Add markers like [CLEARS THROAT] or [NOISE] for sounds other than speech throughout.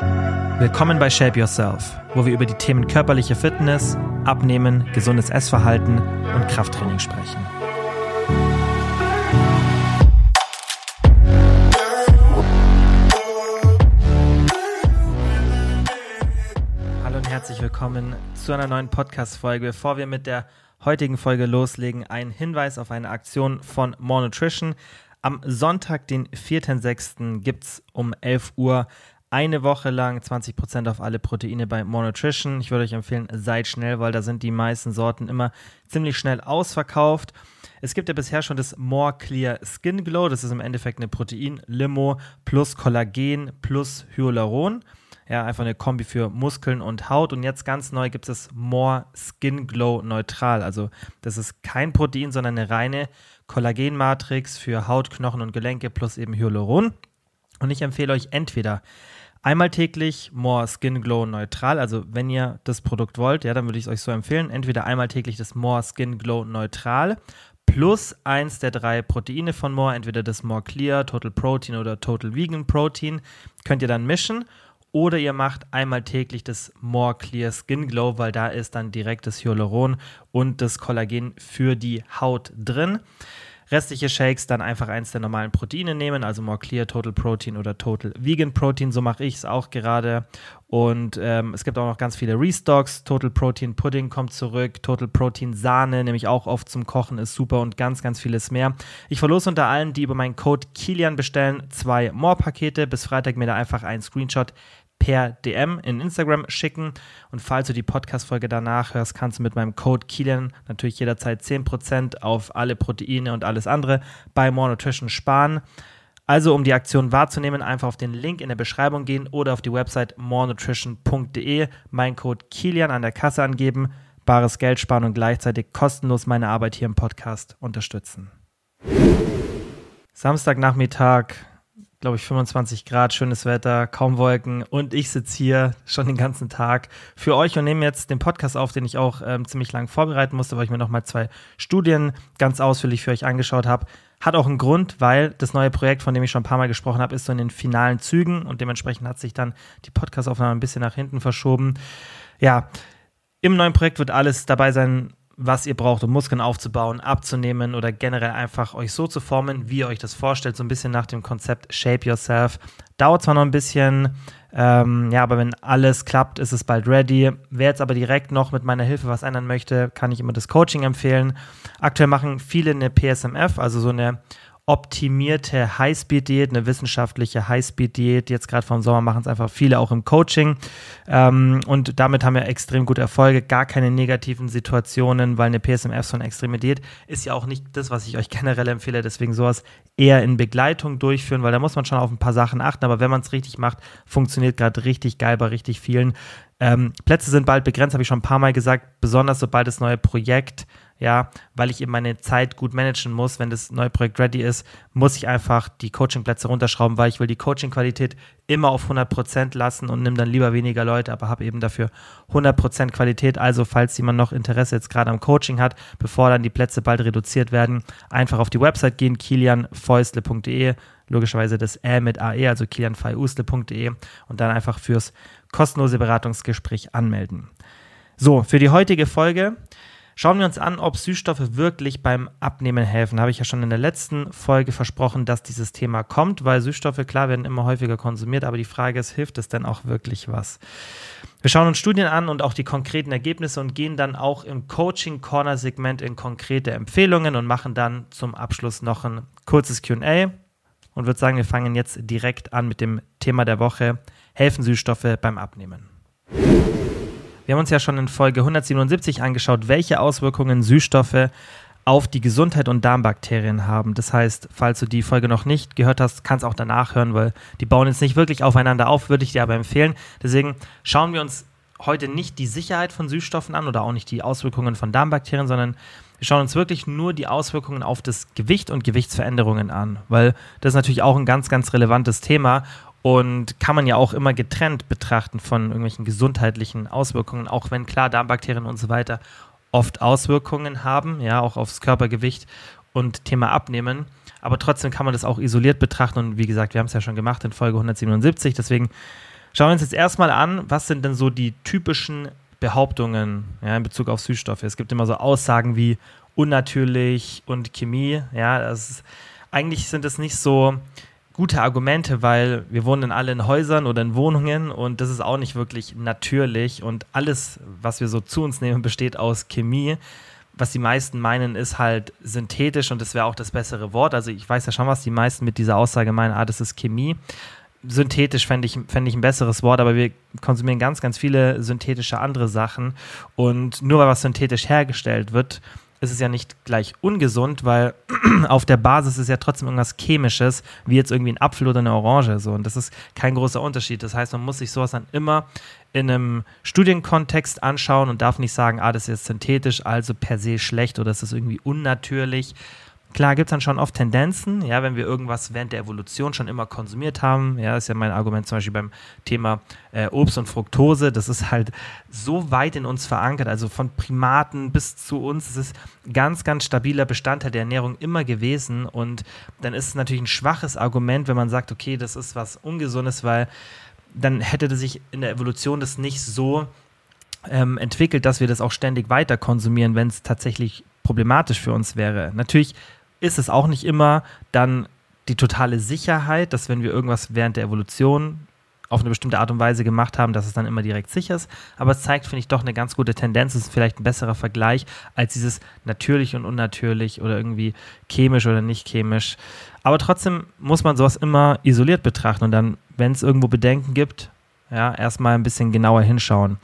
Willkommen bei Shape Yourself, wo wir über die Themen körperliche Fitness, Abnehmen, gesundes Essverhalten und Krafttraining sprechen. Hallo und herzlich willkommen zu einer neuen Podcast-Folge. Bevor wir mit der heutigen Folge loslegen, ein Hinweis auf eine Aktion von More Nutrition. Am Sonntag, den 4.6., gibt es um 11 Uhr eine Woche lang 20% auf alle Proteine bei More Nutrition. Ich würde euch empfehlen, seid schnell, weil da sind die meisten Sorten immer ziemlich schnell ausverkauft. Es gibt ja bisher schon das More Clear Skin Glow. Das ist im Endeffekt eine Protein-Limo plus Kollagen plus Hyaluron. Ja, einfach eine Kombi für Muskeln und Haut. Und jetzt ganz neu gibt es das More Skin Glow Neutral. Also das ist kein Protein, sondern eine reine Kollagenmatrix für Haut, Knochen und Gelenke plus eben Hyaluron. Und ich empfehle euch entweder Einmal täglich More Skin Glow Neutral. Also wenn ihr das Produkt wollt, ja, dann würde ich es euch so empfehlen. Entweder einmal täglich das More Skin Glow Neutral plus eins der drei Proteine von More, entweder das More Clear, Total Protein oder Total Vegan Protein, könnt ihr dann mischen. Oder ihr macht einmal täglich das More Clear Skin Glow, weil da ist dann direkt das Hyaluron und das Kollagen für die Haut drin. Restliche Shakes dann einfach eins der normalen Proteine nehmen, also More Clear, Total Protein oder Total Vegan Protein. So mache ich es auch gerade. Und ähm, es gibt auch noch ganz viele Restocks. Total Protein Pudding kommt zurück. Total Protein Sahne, nämlich auch oft zum Kochen, ist super und ganz, ganz vieles mehr. Ich verlose unter allen, die über meinen Code Kilian bestellen, zwei More-Pakete. Bis Freitag mir da einfach einen Screenshot per DM in Instagram schicken. Und falls du die Podcast-Folge danach hörst, kannst du mit meinem Code Kilian natürlich jederzeit 10% auf alle Proteine und alles andere bei More Nutrition sparen. Also, um die Aktion wahrzunehmen, einfach auf den Link in der Beschreibung gehen oder auf die Website morenutrition.de, mein Code Kilian an der Kasse angeben, bares Geld sparen und gleichzeitig kostenlos meine Arbeit hier im Podcast unterstützen. Samstagnachmittag, glaube ich, 25 Grad, schönes Wetter, kaum Wolken und ich sitze hier schon den ganzen Tag für euch und nehme jetzt den Podcast auf, den ich auch ähm, ziemlich lang vorbereiten musste, weil ich mir nochmal zwei Studien ganz ausführlich für euch angeschaut habe. Hat auch einen Grund, weil das neue Projekt, von dem ich schon ein paar Mal gesprochen habe, ist so in den finalen Zügen und dementsprechend hat sich dann die Podcastaufnahme ein bisschen nach hinten verschoben. Ja, im neuen Projekt wird alles dabei sein, was ihr braucht, um Muskeln aufzubauen, abzunehmen oder generell einfach euch so zu formen, wie ihr euch das vorstellt, so ein bisschen nach dem Konzept Shape Yourself. Dauert zwar noch ein bisschen, ähm, ja, aber wenn alles klappt, ist es bald ready. Wer jetzt aber direkt noch mit meiner Hilfe was ändern möchte, kann ich immer das Coaching empfehlen. Aktuell machen viele eine PSMF, also so eine optimierte Highspeed-Diät, eine wissenschaftliche Highspeed-Diät. Jetzt gerade vom Sommer machen es einfach viele auch im Coaching. Ähm, und damit haben wir extrem gute Erfolge, gar keine negativen Situationen, weil eine PSMF so eine extreme Diät ist ja auch nicht das, was ich euch generell empfehle. Deswegen sowas eher in Begleitung durchführen, weil da muss man schon auf ein paar Sachen achten. Aber wenn man es richtig macht, funktioniert gerade richtig geil bei richtig vielen. Ähm, Plätze sind bald begrenzt, habe ich schon ein paar Mal gesagt, besonders sobald das neue Projekt ja, weil ich eben meine Zeit gut managen muss. Wenn das neue Projekt ready ist, muss ich einfach die Coachingplätze runterschrauben, weil ich will die Coaching-Qualität immer auf 100% lassen und nimm dann lieber weniger Leute, aber habe eben dafür 100% Qualität. Also, falls jemand noch Interesse jetzt gerade am Coaching hat, bevor dann die Plätze bald reduziert werden, einfach auf die Website gehen, kilianfäusle.de, logischerweise das Ä mit AE, also kilianfeusle.de und dann einfach fürs kostenlose Beratungsgespräch anmelden. So, für die heutige Folge Schauen wir uns an, ob Süßstoffe wirklich beim Abnehmen helfen. Habe ich ja schon in der letzten Folge versprochen, dass dieses Thema kommt, weil Süßstoffe, klar, werden immer häufiger konsumiert, aber die Frage ist, hilft es denn auch wirklich was? Wir schauen uns Studien an und auch die konkreten Ergebnisse und gehen dann auch im Coaching-Corner-Segment in konkrete Empfehlungen und machen dann zum Abschluss noch ein kurzes QA und würde sagen, wir fangen jetzt direkt an mit dem Thema der Woche. Helfen Süßstoffe beim Abnehmen? Wir haben uns ja schon in Folge 177 angeschaut, welche Auswirkungen Süßstoffe auf die Gesundheit und Darmbakterien haben. Das heißt, falls du die Folge noch nicht gehört hast, kannst auch danach hören, weil die bauen jetzt nicht wirklich aufeinander auf, würde ich dir aber empfehlen. Deswegen schauen wir uns heute nicht die Sicherheit von Süßstoffen an oder auch nicht die Auswirkungen von Darmbakterien, sondern wir schauen uns wirklich nur die Auswirkungen auf das Gewicht und Gewichtsveränderungen an, weil das ist natürlich auch ein ganz, ganz relevantes Thema und kann man ja auch immer getrennt betrachten von irgendwelchen gesundheitlichen Auswirkungen, auch wenn klar Darmbakterien und so weiter oft Auswirkungen haben, ja, auch aufs Körpergewicht und Thema Abnehmen. Aber trotzdem kann man das auch isoliert betrachten und wie gesagt, wir haben es ja schon gemacht in Folge 177, deswegen Schauen wir uns jetzt erstmal an, was sind denn so die typischen Behauptungen ja, in Bezug auf Süßstoffe. Es gibt immer so Aussagen wie unnatürlich und Chemie. Ja, ist, eigentlich sind es nicht so gute Argumente, weil wir wohnen alle in Häusern oder in Wohnungen und das ist auch nicht wirklich natürlich und alles, was wir so zu uns nehmen, besteht aus Chemie. Was die meisten meinen, ist halt synthetisch und das wäre auch das bessere Wort. Also ich weiß ja schon, was die meisten mit dieser Aussage meinen, ah, das ist Chemie synthetisch fände ich, fänd ich ein besseres Wort, aber wir konsumieren ganz, ganz viele synthetische andere Sachen. Und nur weil was synthetisch hergestellt wird, ist es ja nicht gleich ungesund, weil [CLEARS THROAT] auf der Basis ist ja trotzdem irgendwas Chemisches, wie jetzt irgendwie ein Apfel oder eine Orange. So. Und das ist kein großer Unterschied. Das heißt, man muss sich sowas dann immer in einem Studienkontext anschauen und darf nicht sagen, ah, das ist jetzt synthetisch, also per se schlecht oder das ist irgendwie unnatürlich, Klar gibt es dann schon oft Tendenzen, ja, wenn wir irgendwas während der Evolution schon immer konsumiert haben. Ja, ist ja mein Argument zum Beispiel beim Thema äh, Obst und Fructose. Das ist halt so weit in uns verankert, also von Primaten bis zu uns. Es ist ganz, ganz stabiler Bestandteil der Ernährung immer gewesen. Und dann ist es natürlich ein schwaches Argument, wenn man sagt, okay, das ist was Ungesundes, weil dann hätte sich in der Evolution das nicht so ähm, entwickelt, dass wir das auch ständig weiter konsumieren, wenn es tatsächlich problematisch für uns wäre. Natürlich ist es auch nicht immer dann die totale Sicherheit, dass wenn wir irgendwas während der Evolution auf eine bestimmte Art und Weise gemacht haben, dass es dann immer direkt sicher ist. Aber es zeigt, finde ich, doch eine ganz gute Tendenz. Es ist vielleicht ein besserer Vergleich als dieses natürlich und unnatürlich oder irgendwie chemisch oder nicht chemisch. Aber trotzdem muss man sowas immer isoliert betrachten und dann, wenn es irgendwo Bedenken gibt, ja, erstmal ein bisschen genauer hinschauen.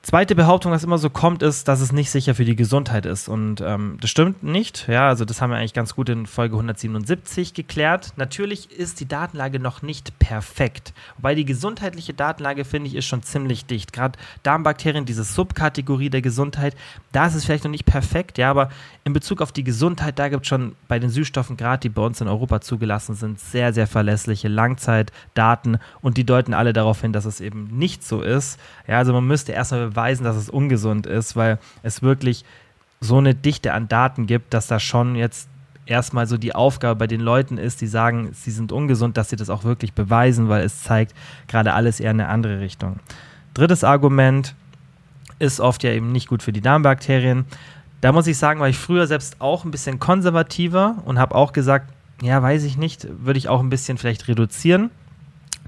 Zweite Behauptung, was immer so kommt, ist, dass es nicht sicher für die Gesundheit ist. Und ähm, das stimmt nicht. Ja, also das haben wir eigentlich ganz gut in Folge 177 geklärt. Natürlich ist die Datenlage noch nicht perfekt. Wobei die gesundheitliche Datenlage, finde ich, ist schon ziemlich dicht. Gerade Darmbakterien, diese Subkategorie der Gesundheit, da ist es vielleicht noch nicht perfekt, ja, aber in Bezug auf die Gesundheit, da gibt es schon bei den Süßstoffen, gerade die bei uns in Europa zugelassen sind, sehr, sehr verlässliche Langzeitdaten und die deuten alle darauf hin, dass es eben nicht so ist. Ja, also man müsste erstmal beweisen, dass es ungesund ist, weil es wirklich so eine Dichte an Daten gibt, dass da schon jetzt erstmal so die Aufgabe bei den Leuten ist, die sagen, sie sind ungesund, dass sie das auch wirklich beweisen, weil es zeigt gerade alles eher in eine andere Richtung. Drittes Argument ist oft ja eben nicht gut für die Darmbakterien. Da muss ich sagen, war ich früher selbst auch ein bisschen konservativer und habe auch gesagt, ja, weiß ich nicht, würde ich auch ein bisschen vielleicht reduzieren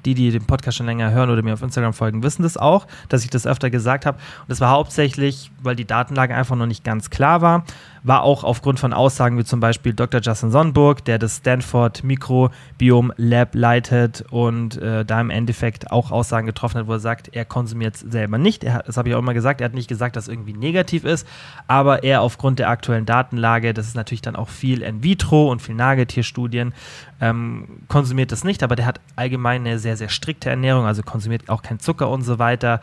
die, die den Podcast schon länger hören oder mir auf Instagram folgen, wissen das auch, dass ich das öfter gesagt habe. Und das war hauptsächlich, weil die Datenlage einfach noch nicht ganz klar war war auch aufgrund von Aussagen wie zum Beispiel Dr. Justin Sonnenburg, der das Stanford Mikrobiom Lab leitet und äh, da im Endeffekt auch Aussagen getroffen hat, wo er sagt, er konsumiert es selber nicht. Er, das habe ich auch immer gesagt, er hat nicht gesagt, dass es irgendwie negativ ist, aber er aufgrund der aktuellen Datenlage, das ist natürlich dann auch viel in vitro und viel Nagetierstudien, ähm, konsumiert das nicht, aber der hat allgemein eine sehr, sehr strikte Ernährung, also konsumiert auch kein Zucker und so weiter.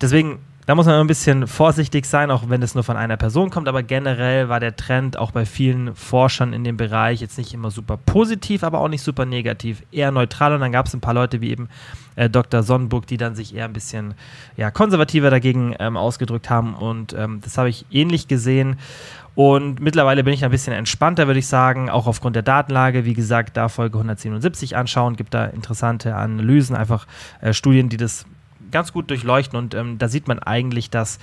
Deswegen da muss man ein bisschen vorsichtig sein, auch wenn es nur von einer Person kommt. Aber generell war der Trend auch bei vielen Forschern in dem Bereich jetzt nicht immer super positiv, aber auch nicht super negativ, eher neutral. Und dann gab es ein paar Leute wie eben äh, Dr. Sonnenburg, die dann sich eher ein bisschen ja, konservativer dagegen ähm, ausgedrückt haben. Und ähm, das habe ich ähnlich gesehen. Und mittlerweile bin ich ein bisschen entspannter, würde ich sagen, auch aufgrund der Datenlage. Wie gesagt, da Folge 177 anschauen, gibt da interessante Analysen, einfach äh, Studien, die das ganz gut durchleuchten und ähm, da sieht man eigentlich, dass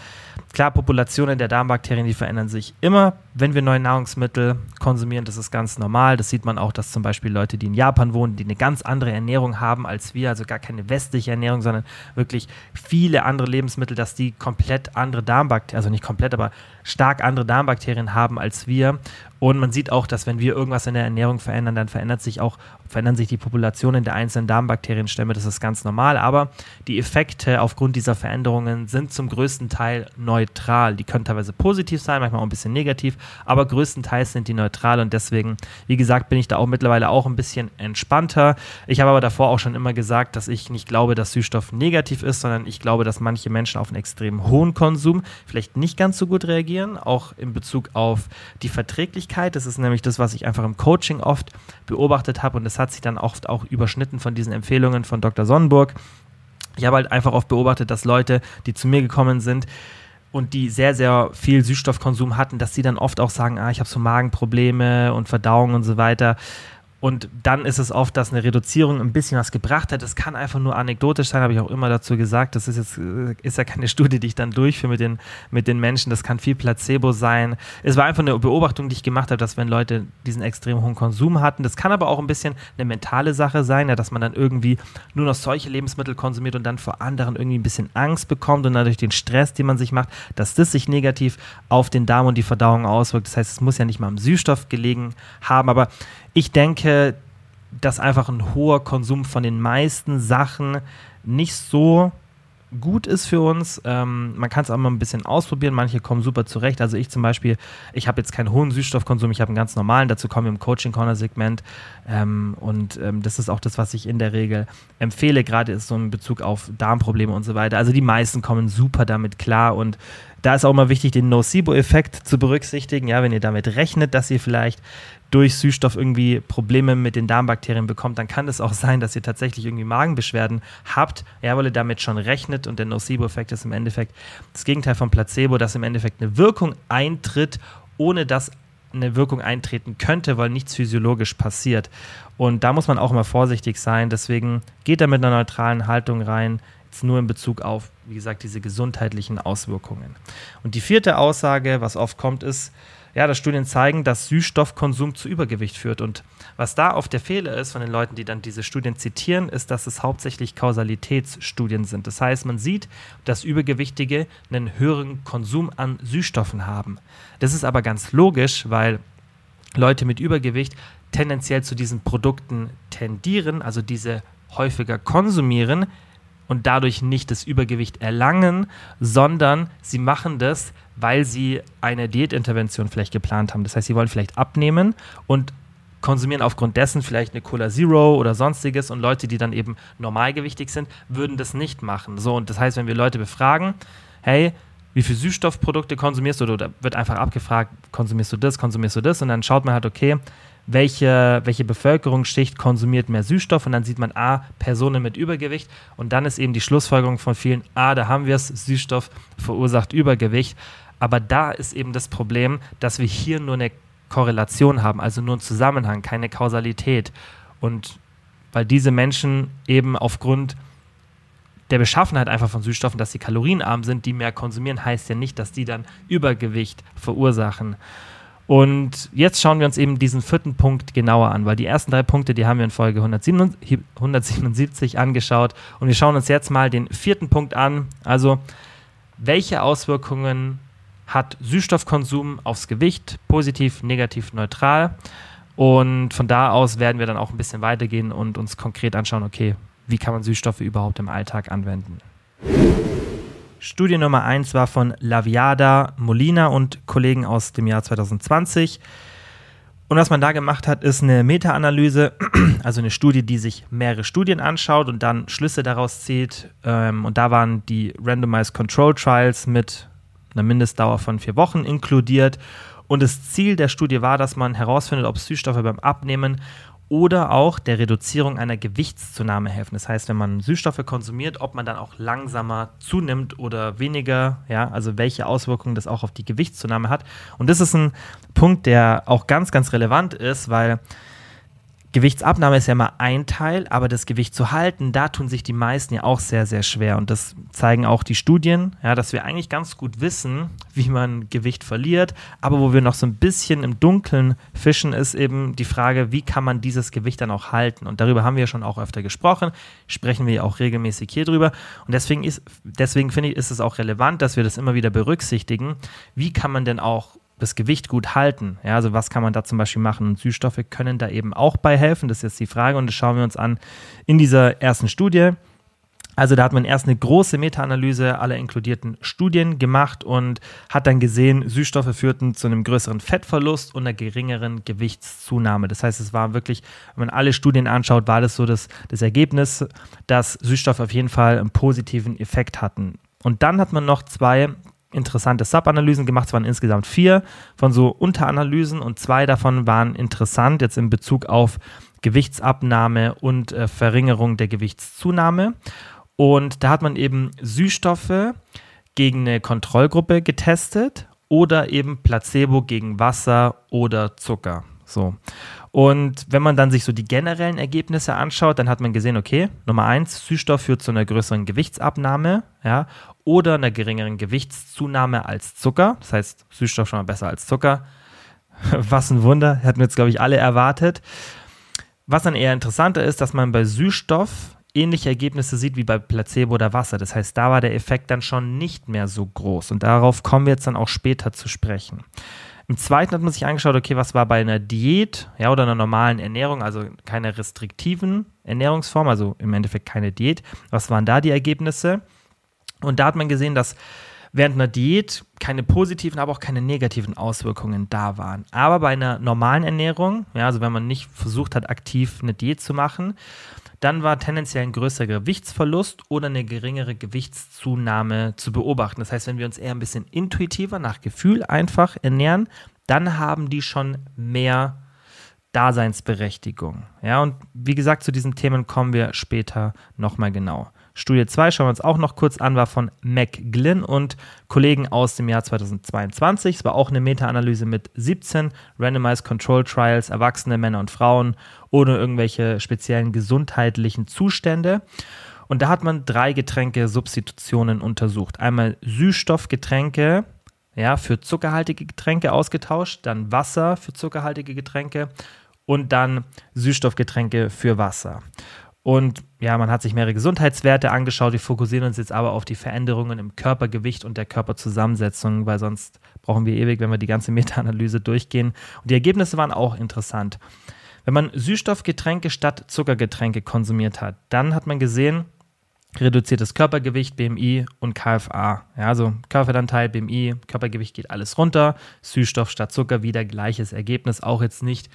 klar Populationen der Darmbakterien, die verändern sich immer, wenn wir neue Nahrungsmittel konsumieren. Das ist ganz normal. Das sieht man auch, dass zum Beispiel Leute, die in Japan wohnen, die eine ganz andere Ernährung haben als wir, also gar keine westliche Ernährung, sondern wirklich viele andere Lebensmittel, dass die komplett andere Darmbakterien, also nicht komplett, aber stark andere Darmbakterien haben als wir. Und man sieht auch, dass wenn wir irgendwas in der Ernährung verändern, dann verändert sich auch, verändern sich die Populationen der einzelnen Darmbakterienstämme. Das ist ganz normal. Aber die Effekte aufgrund dieser Veränderungen sind zum größten Teil neutral. Die können teilweise positiv sein, manchmal auch ein bisschen negativ, aber größtenteils sind die neutral und deswegen, wie gesagt, bin ich da auch mittlerweile auch ein bisschen entspannter. Ich habe aber davor auch schon immer gesagt, dass ich nicht glaube, dass Süßstoff negativ ist, sondern ich glaube, dass manche Menschen auf einen extrem hohen Konsum vielleicht nicht ganz so gut reagieren, auch in Bezug auf die Verträglichkeit. Das ist nämlich das, was ich einfach im Coaching oft beobachtet habe und das hat sich dann oft auch überschnitten von diesen Empfehlungen von Dr. Sonnenburg. Ich habe halt einfach oft beobachtet, dass Leute, die zu mir gekommen sind, und die sehr, sehr viel Süßstoffkonsum hatten, dass sie dann oft auch sagen, ah, ich habe so Magenprobleme und Verdauung und so weiter. Und dann ist es oft, dass eine Reduzierung ein bisschen was gebracht hat. Das kann einfach nur anekdotisch sein, habe ich auch immer dazu gesagt. Das ist jetzt äh, ist ja keine [LAUGHS] Studie, die ich dann durchführe mit den, mit den Menschen. Das kann viel Placebo sein. Es war einfach eine Beobachtung, die ich gemacht habe, dass wenn Leute diesen extrem hohen Konsum hatten, das kann aber auch ein bisschen eine mentale Sache sein, ja, dass man dann irgendwie nur noch solche Lebensmittel konsumiert und dann vor anderen irgendwie ein bisschen Angst bekommt und dadurch den Stress, den man sich macht, dass das sich negativ auf den Darm und die Verdauung auswirkt. Das heißt, es muss ja nicht mal am Süßstoff gelegen haben, aber ich denke, dass einfach ein hoher Konsum von den meisten Sachen nicht so gut ist für uns. Ähm, man kann es auch mal ein bisschen ausprobieren. Manche kommen super zurecht. Also ich zum Beispiel, ich habe jetzt keinen hohen Süßstoffkonsum, ich habe einen ganz normalen. Dazu kommen wir im Coaching-Corner-Segment. Ähm, und ähm, das ist auch das, was ich in der Regel empfehle, gerade ist so in Bezug auf Darmprobleme und so weiter. Also die meisten kommen super damit klar und da ist auch mal wichtig, den Nocebo-Effekt zu berücksichtigen. Ja, wenn ihr damit rechnet, dass ihr vielleicht durch Süßstoff irgendwie Probleme mit den Darmbakterien bekommt, dann kann es auch sein, dass ihr tatsächlich irgendwie Magenbeschwerden habt, ja, weil ihr damit schon rechnet und der Nocebo-Effekt ist im Endeffekt das Gegenteil von Placebo, dass im Endeffekt eine Wirkung eintritt, ohne dass eine Wirkung eintreten könnte, weil nichts physiologisch passiert. Und da muss man auch immer vorsichtig sein. Deswegen geht da mit einer neutralen Haltung rein, jetzt nur in Bezug auf, wie gesagt, diese gesundheitlichen Auswirkungen. Und die vierte Aussage, was oft kommt, ist, ja, dass Studien zeigen, dass Süßstoffkonsum zu Übergewicht führt. Und was da oft der Fehler ist von den Leuten, die dann diese Studien zitieren, ist, dass es hauptsächlich Kausalitätsstudien sind. Das heißt, man sieht, dass Übergewichtige einen höheren Konsum an Süßstoffen haben. Das ist aber ganz logisch, weil Leute mit Übergewicht tendenziell zu diesen Produkten tendieren, also diese häufiger konsumieren, und dadurch nicht das Übergewicht erlangen, sondern sie machen das, weil sie eine Diätintervention vielleicht geplant haben. Das heißt, sie wollen vielleicht abnehmen und konsumieren aufgrund dessen vielleicht eine Cola Zero oder sonstiges und Leute, die dann eben normalgewichtig sind, würden das nicht machen. So, und das heißt, wenn wir Leute befragen, hey, wie viele Süßstoffprodukte konsumierst du? Oder wird einfach abgefragt, konsumierst du das, konsumierst du das? Und dann schaut man halt, okay, welche, welche Bevölkerungsschicht konsumiert mehr Süßstoff und dann sieht man, ah, Personen mit Übergewicht und dann ist eben die Schlussfolgerung von vielen, ah, da haben wir es, Süßstoff verursacht Übergewicht. Aber da ist eben das Problem, dass wir hier nur eine Korrelation haben, also nur einen Zusammenhang, keine Kausalität. Und weil diese Menschen eben aufgrund der Beschaffenheit einfach von Süßstoffen, dass sie kalorienarm sind, die mehr konsumieren, heißt ja nicht, dass die dann Übergewicht verursachen. Und jetzt schauen wir uns eben diesen vierten Punkt genauer an, weil die ersten drei Punkte, die haben wir in Folge 177 angeschaut. Und wir schauen uns jetzt mal den vierten Punkt an. Also, welche Auswirkungen hat Süßstoffkonsum aufs Gewicht? Positiv, negativ, neutral. Und von da aus werden wir dann auch ein bisschen weitergehen und uns konkret anschauen, okay, wie kann man Süßstoffe überhaupt im Alltag anwenden? Studie Nummer 1 war von Laviada, Molina und Kollegen aus dem Jahr 2020. Und was man da gemacht hat, ist eine Meta-Analyse, [CLEARS THROAT] also eine Studie, die sich mehrere Studien anschaut und dann Schlüsse daraus zieht. Ähm, und da waren die Randomized Control Trials mit einer Mindestdauer von vier Wochen inkludiert. Und das Ziel der Studie war, dass man herausfindet, ob Süßstoffe beim Abnehmen oder auch der Reduzierung einer Gewichtszunahme helfen. Das heißt, wenn man Süßstoffe konsumiert, ob man dann auch langsamer zunimmt oder weniger, ja, also welche Auswirkungen das auch auf die Gewichtszunahme hat. Und das ist ein Punkt, der auch ganz, ganz relevant ist, weil Gewichtsabnahme ist ja mal ein Teil, aber das Gewicht zu halten, da tun sich die meisten ja auch sehr, sehr schwer. Und das zeigen auch die Studien, ja, dass wir eigentlich ganz gut wissen, wie man Gewicht verliert. Aber wo wir noch so ein bisschen im Dunkeln fischen, ist eben die Frage, wie kann man dieses Gewicht dann auch halten? Und darüber haben wir schon auch öfter gesprochen, sprechen wir ja auch regelmäßig hier drüber. Und deswegen ist, deswegen finde ich, ist es auch relevant, dass wir das immer wieder berücksichtigen. Wie kann man denn auch das Gewicht gut halten. Ja, also was kann man da zum Beispiel machen? Und Süßstoffe können da eben auch bei helfen. Das ist jetzt die Frage und das schauen wir uns an in dieser ersten Studie. Also da hat man erst eine große Meta-Analyse aller inkludierten Studien gemacht und hat dann gesehen, Süßstoffe führten zu einem größeren Fettverlust und einer geringeren Gewichtszunahme. Das heißt, es war wirklich, wenn man alle Studien anschaut, war das so das, das Ergebnis, dass Süßstoffe auf jeden Fall einen positiven Effekt hatten. Und dann hat man noch zwei interessante Sub-Analysen gemacht. Es waren insgesamt vier von so Unteranalysen und zwei davon waren interessant jetzt in Bezug auf Gewichtsabnahme und äh, Verringerung der Gewichtszunahme. Und da hat man eben Süßstoffe gegen eine Kontrollgruppe getestet oder eben Placebo gegen Wasser oder Zucker. So. Und wenn man dann sich so die generellen Ergebnisse anschaut, dann hat man gesehen, okay, Nummer eins, Süßstoff führt zu einer größeren Gewichtsabnahme, ja, oder einer geringeren Gewichtszunahme als Zucker. Das heißt, Süßstoff schon mal besser als Zucker. [LAUGHS] Was ein Wunder, hätten wir jetzt, glaube ich, alle erwartet. Was dann eher interessanter ist, dass man bei Süßstoff ähnliche Ergebnisse sieht wie bei Placebo oder Wasser. Das heißt, da war der Effekt dann schon nicht mehr so groß. Und darauf kommen wir jetzt dann auch später zu sprechen. Im zweiten hat man sich angeschaut, okay, was war bei einer Diät ja, oder einer normalen Ernährung, also keine restriktiven Ernährungsform, also im Endeffekt keine Diät. Was waren da die Ergebnisse? Und da hat man gesehen, dass während einer Diät keine positiven, aber auch keine negativen Auswirkungen da waren. Aber bei einer normalen Ernährung, ja, also wenn man nicht versucht hat, aktiv eine Diät zu machen, dann war tendenziell ein größerer Gewichtsverlust oder eine geringere Gewichtszunahme zu beobachten. Das heißt, wenn wir uns eher ein bisschen intuitiver nach Gefühl einfach ernähren, dann haben die schon mehr Daseinsberechtigung. Ja, und wie gesagt, zu diesen Themen kommen wir später nochmal genau. Studie 2 schauen wir uns auch noch kurz an, war von McGlynn und Kollegen aus dem Jahr 2022. Es war auch eine Meta-Analyse mit 17 Randomized Control Trials, erwachsene Männer und Frauen ohne irgendwelche speziellen gesundheitlichen Zustände. Und da hat man drei Getränke-Substitutionen untersucht. Einmal Süßstoffgetränke, ja, für zuckerhaltige Getränke ausgetauscht, dann Wasser für zuckerhaltige Getränke und dann Süßstoffgetränke für Wasser. Und ja, man hat sich mehrere Gesundheitswerte angeschaut. Wir fokussieren uns jetzt aber auf die Veränderungen im Körpergewicht und der Körperzusammensetzung, weil sonst brauchen wir ewig, wenn wir die ganze [LAUGHS] Meta-Analyse durchgehen. Und die Ergebnisse waren auch interessant. Wenn man Süßstoffgetränke statt Zuckergetränke konsumiert hat, dann hat man gesehen, reduziertes Körpergewicht, BMI und KFA. Ja, also Körperanteil, BMI, Körpergewicht geht alles runter. Süßstoff statt Zucker, wieder gleiches Ergebnis. Auch jetzt nicht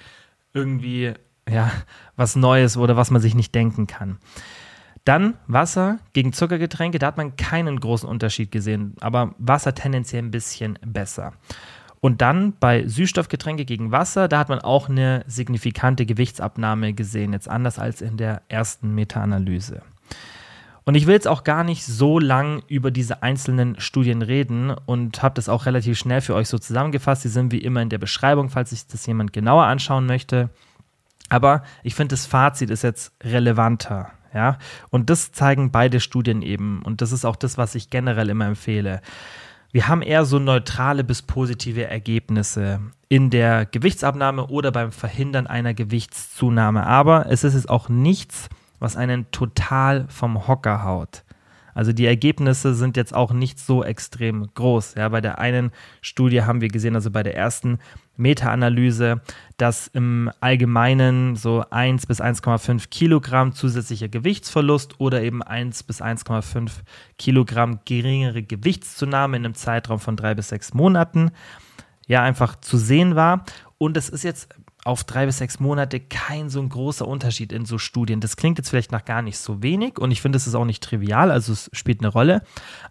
irgendwie ja, was Neues oder was man sich nicht denken kann. Dann Wasser gegen Zuckergetränke, da hat man keinen großen Unterschied gesehen, aber Wasser tendenziell ein bisschen besser. Und dann bei Süßstoffgetränke gegen Wasser, da hat man auch eine signifikante Gewichtsabnahme gesehen, jetzt anders als in der ersten Meta-Analyse. Und ich will jetzt auch gar nicht so lang über diese einzelnen Studien reden und habe das auch relativ schnell für euch so zusammengefasst. Die sind wie immer in der Beschreibung, falls sich das jemand genauer anschauen möchte. Aber ich finde, das Fazit ist jetzt relevanter. Ja, und das zeigen beide Studien eben. Und das ist auch das, was ich generell immer empfehle. Wir haben eher so neutrale bis positive Ergebnisse in der Gewichtsabnahme oder beim Verhindern einer Gewichtszunahme. Aber es ist jetzt auch nichts, was einen total vom Hocker haut. Also die Ergebnisse sind jetzt auch nicht so extrem groß. Ja, bei der einen Studie haben wir gesehen, also bei der ersten Meta-Analyse, dass im Allgemeinen so 1 bis 1,5 Kilogramm zusätzlicher Gewichtsverlust oder eben 1 bis 1,5 Kilogramm geringere Gewichtszunahme in einem Zeitraum von drei bis sechs Monaten ja einfach zu sehen war. Und es ist jetzt auf drei bis sechs Monate kein so ein großer Unterschied in so Studien. Das klingt jetzt vielleicht nach gar nicht so wenig und ich finde, es ist auch nicht trivial, also es spielt eine Rolle.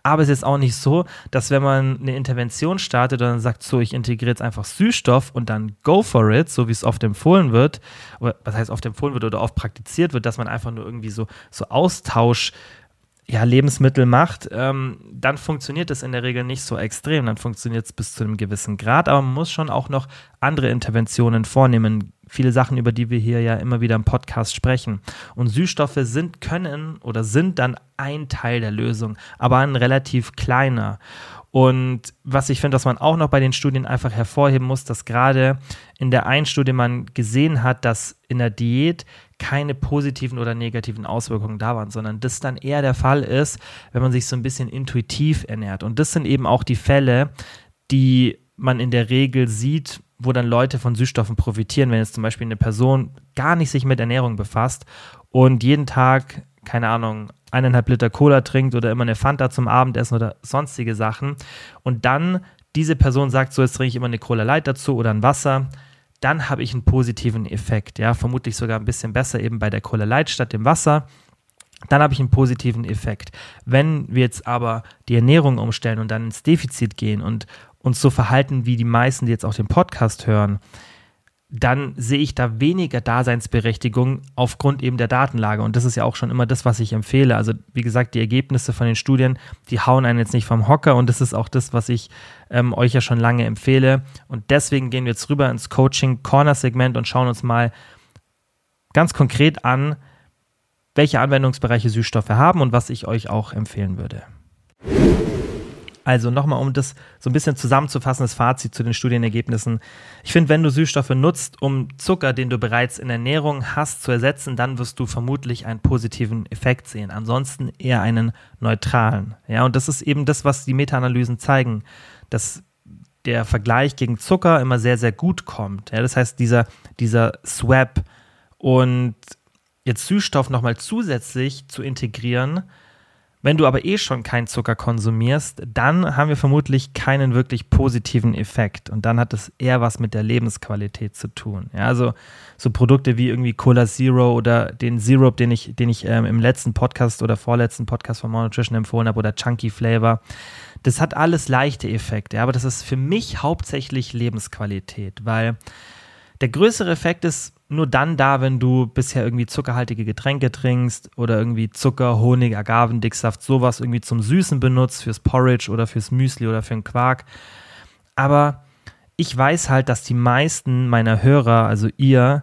Aber es ist auch nicht so, dass wenn man eine Intervention startet und dann sagt, so, ich integriere jetzt einfach Süßstoff und dann go for it, so wie es oft empfohlen wird, oder was heißt oft empfohlen wird oder oft praktiziert wird, dass man einfach nur irgendwie so, so Austausch ja, Lebensmittel macht, ähm, dann funktioniert es in der Regel nicht so extrem. Dann funktioniert es bis zu einem gewissen Grad, aber man muss schon auch noch andere Interventionen vornehmen. Viele Sachen, über die wir hier ja immer wieder im Podcast sprechen. Und Süßstoffe sind, können oder sind dann ein Teil der Lösung, aber ein relativ kleiner. Und was ich finde, dass man auch noch bei den Studien einfach hervorheben muss, dass gerade in der einen Studie man gesehen hat, dass in der Diät keine positiven oder negativen Auswirkungen da waren, sondern das dann eher der Fall ist, wenn man sich so ein bisschen intuitiv ernährt. Und das sind eben auch die Fälle, die man in der Regel sieht, wo dann Leute von Süßstoffen profitieren, wenn jetzt zum Beispiel eine Person gar nicht sich mit Ernährung befasst und jeden Tag, keine Ahnung, eineinhalb Liter Cola trinkt oder immer eine Fanta zum Abendessen oder sonstige Sachen und dann diese Person sagt, so jetzt trinke ich immer eine Cola Light dazu oder ein Wasser, dann habe ich einen positiven Effekt. Ja, vermutlich sogar ein bisschen besser eben bei der Cola Light statt dem Wasser. Dann habe ich einen positiven Effekt. Wenn wir jetzt aber die Ernährung umstellen und dann ins Defizit gehen und uns so verhalten wie die meisten, die jetzt auch den Podcast hören, dann sehe ich da weniger Daseinsberechtigung aufgrund eben der Datenlage. Und das ist ja auch schon immer das, was ich empfehle. Also wie gesagt, die Ergebnisse von den Studien, die hauen einen jetzt nicht vom Hocker und das ist auch das, was ich ähm, euch ja schon lange empfehle. Und deswegen gehen wir jetzt rüber ins Coaching-Corner-Segment und schauen uns mal ganz konkret an, welche Anwendungsbereiche Süßstoffe haben und was ich euch auch empfehlen würde. Also nochmal, um das so ein bisschen zusammenzufassen, das Fazit zu den Studienergebnissen. Ich finde, wenn du Süßstoffe nutzt, um Zucker, den du bereits in Ernährung hast, zu ersetzen, dann wirst du vermutlich einen positiven Effekt sehen. Ansonsten eher einen neutralen. Ja, und das ist eben das, was die Meta-Analysen zeigen, dass der Vergleich gegen Zucker immer sehr, sehr gut kommt. Ja, das heißt, dieser, dieser Swap und jetzt Süßstoff nochmal zusätzlich zu integrieren, wenn du aber eh schon keinen Zucker konsumierst, dann haben wir vermutlich keinen wirklich positiven Effekt. Und dann hat es eher was mit der Lebensqualität zu tun. Ja, also so Produkte wie irgendwie Cola Zero oder den Syrup, den ich, den ich ähm, im letzten Podcast oder vorletzten Podcast von More Nutrition empfohlen habe oder Chunky Flavor. Das hat alles leichte Effekte, aber das ist für mich hauptsächlich Lebensqualität, weil der größere Effekt ist nur dann da, wenn du bisher irgendwie zuckerhaltige Getränke trinkst oder irgendwie Zucker, Honig, Agavendicksaft, sowas irgendwie zum Süßen benutzt, fürs Porridge oder fürs Müsli oder für den Quark. Aber ich weiß halt, dass die meisten meiner Hörer, also ihr,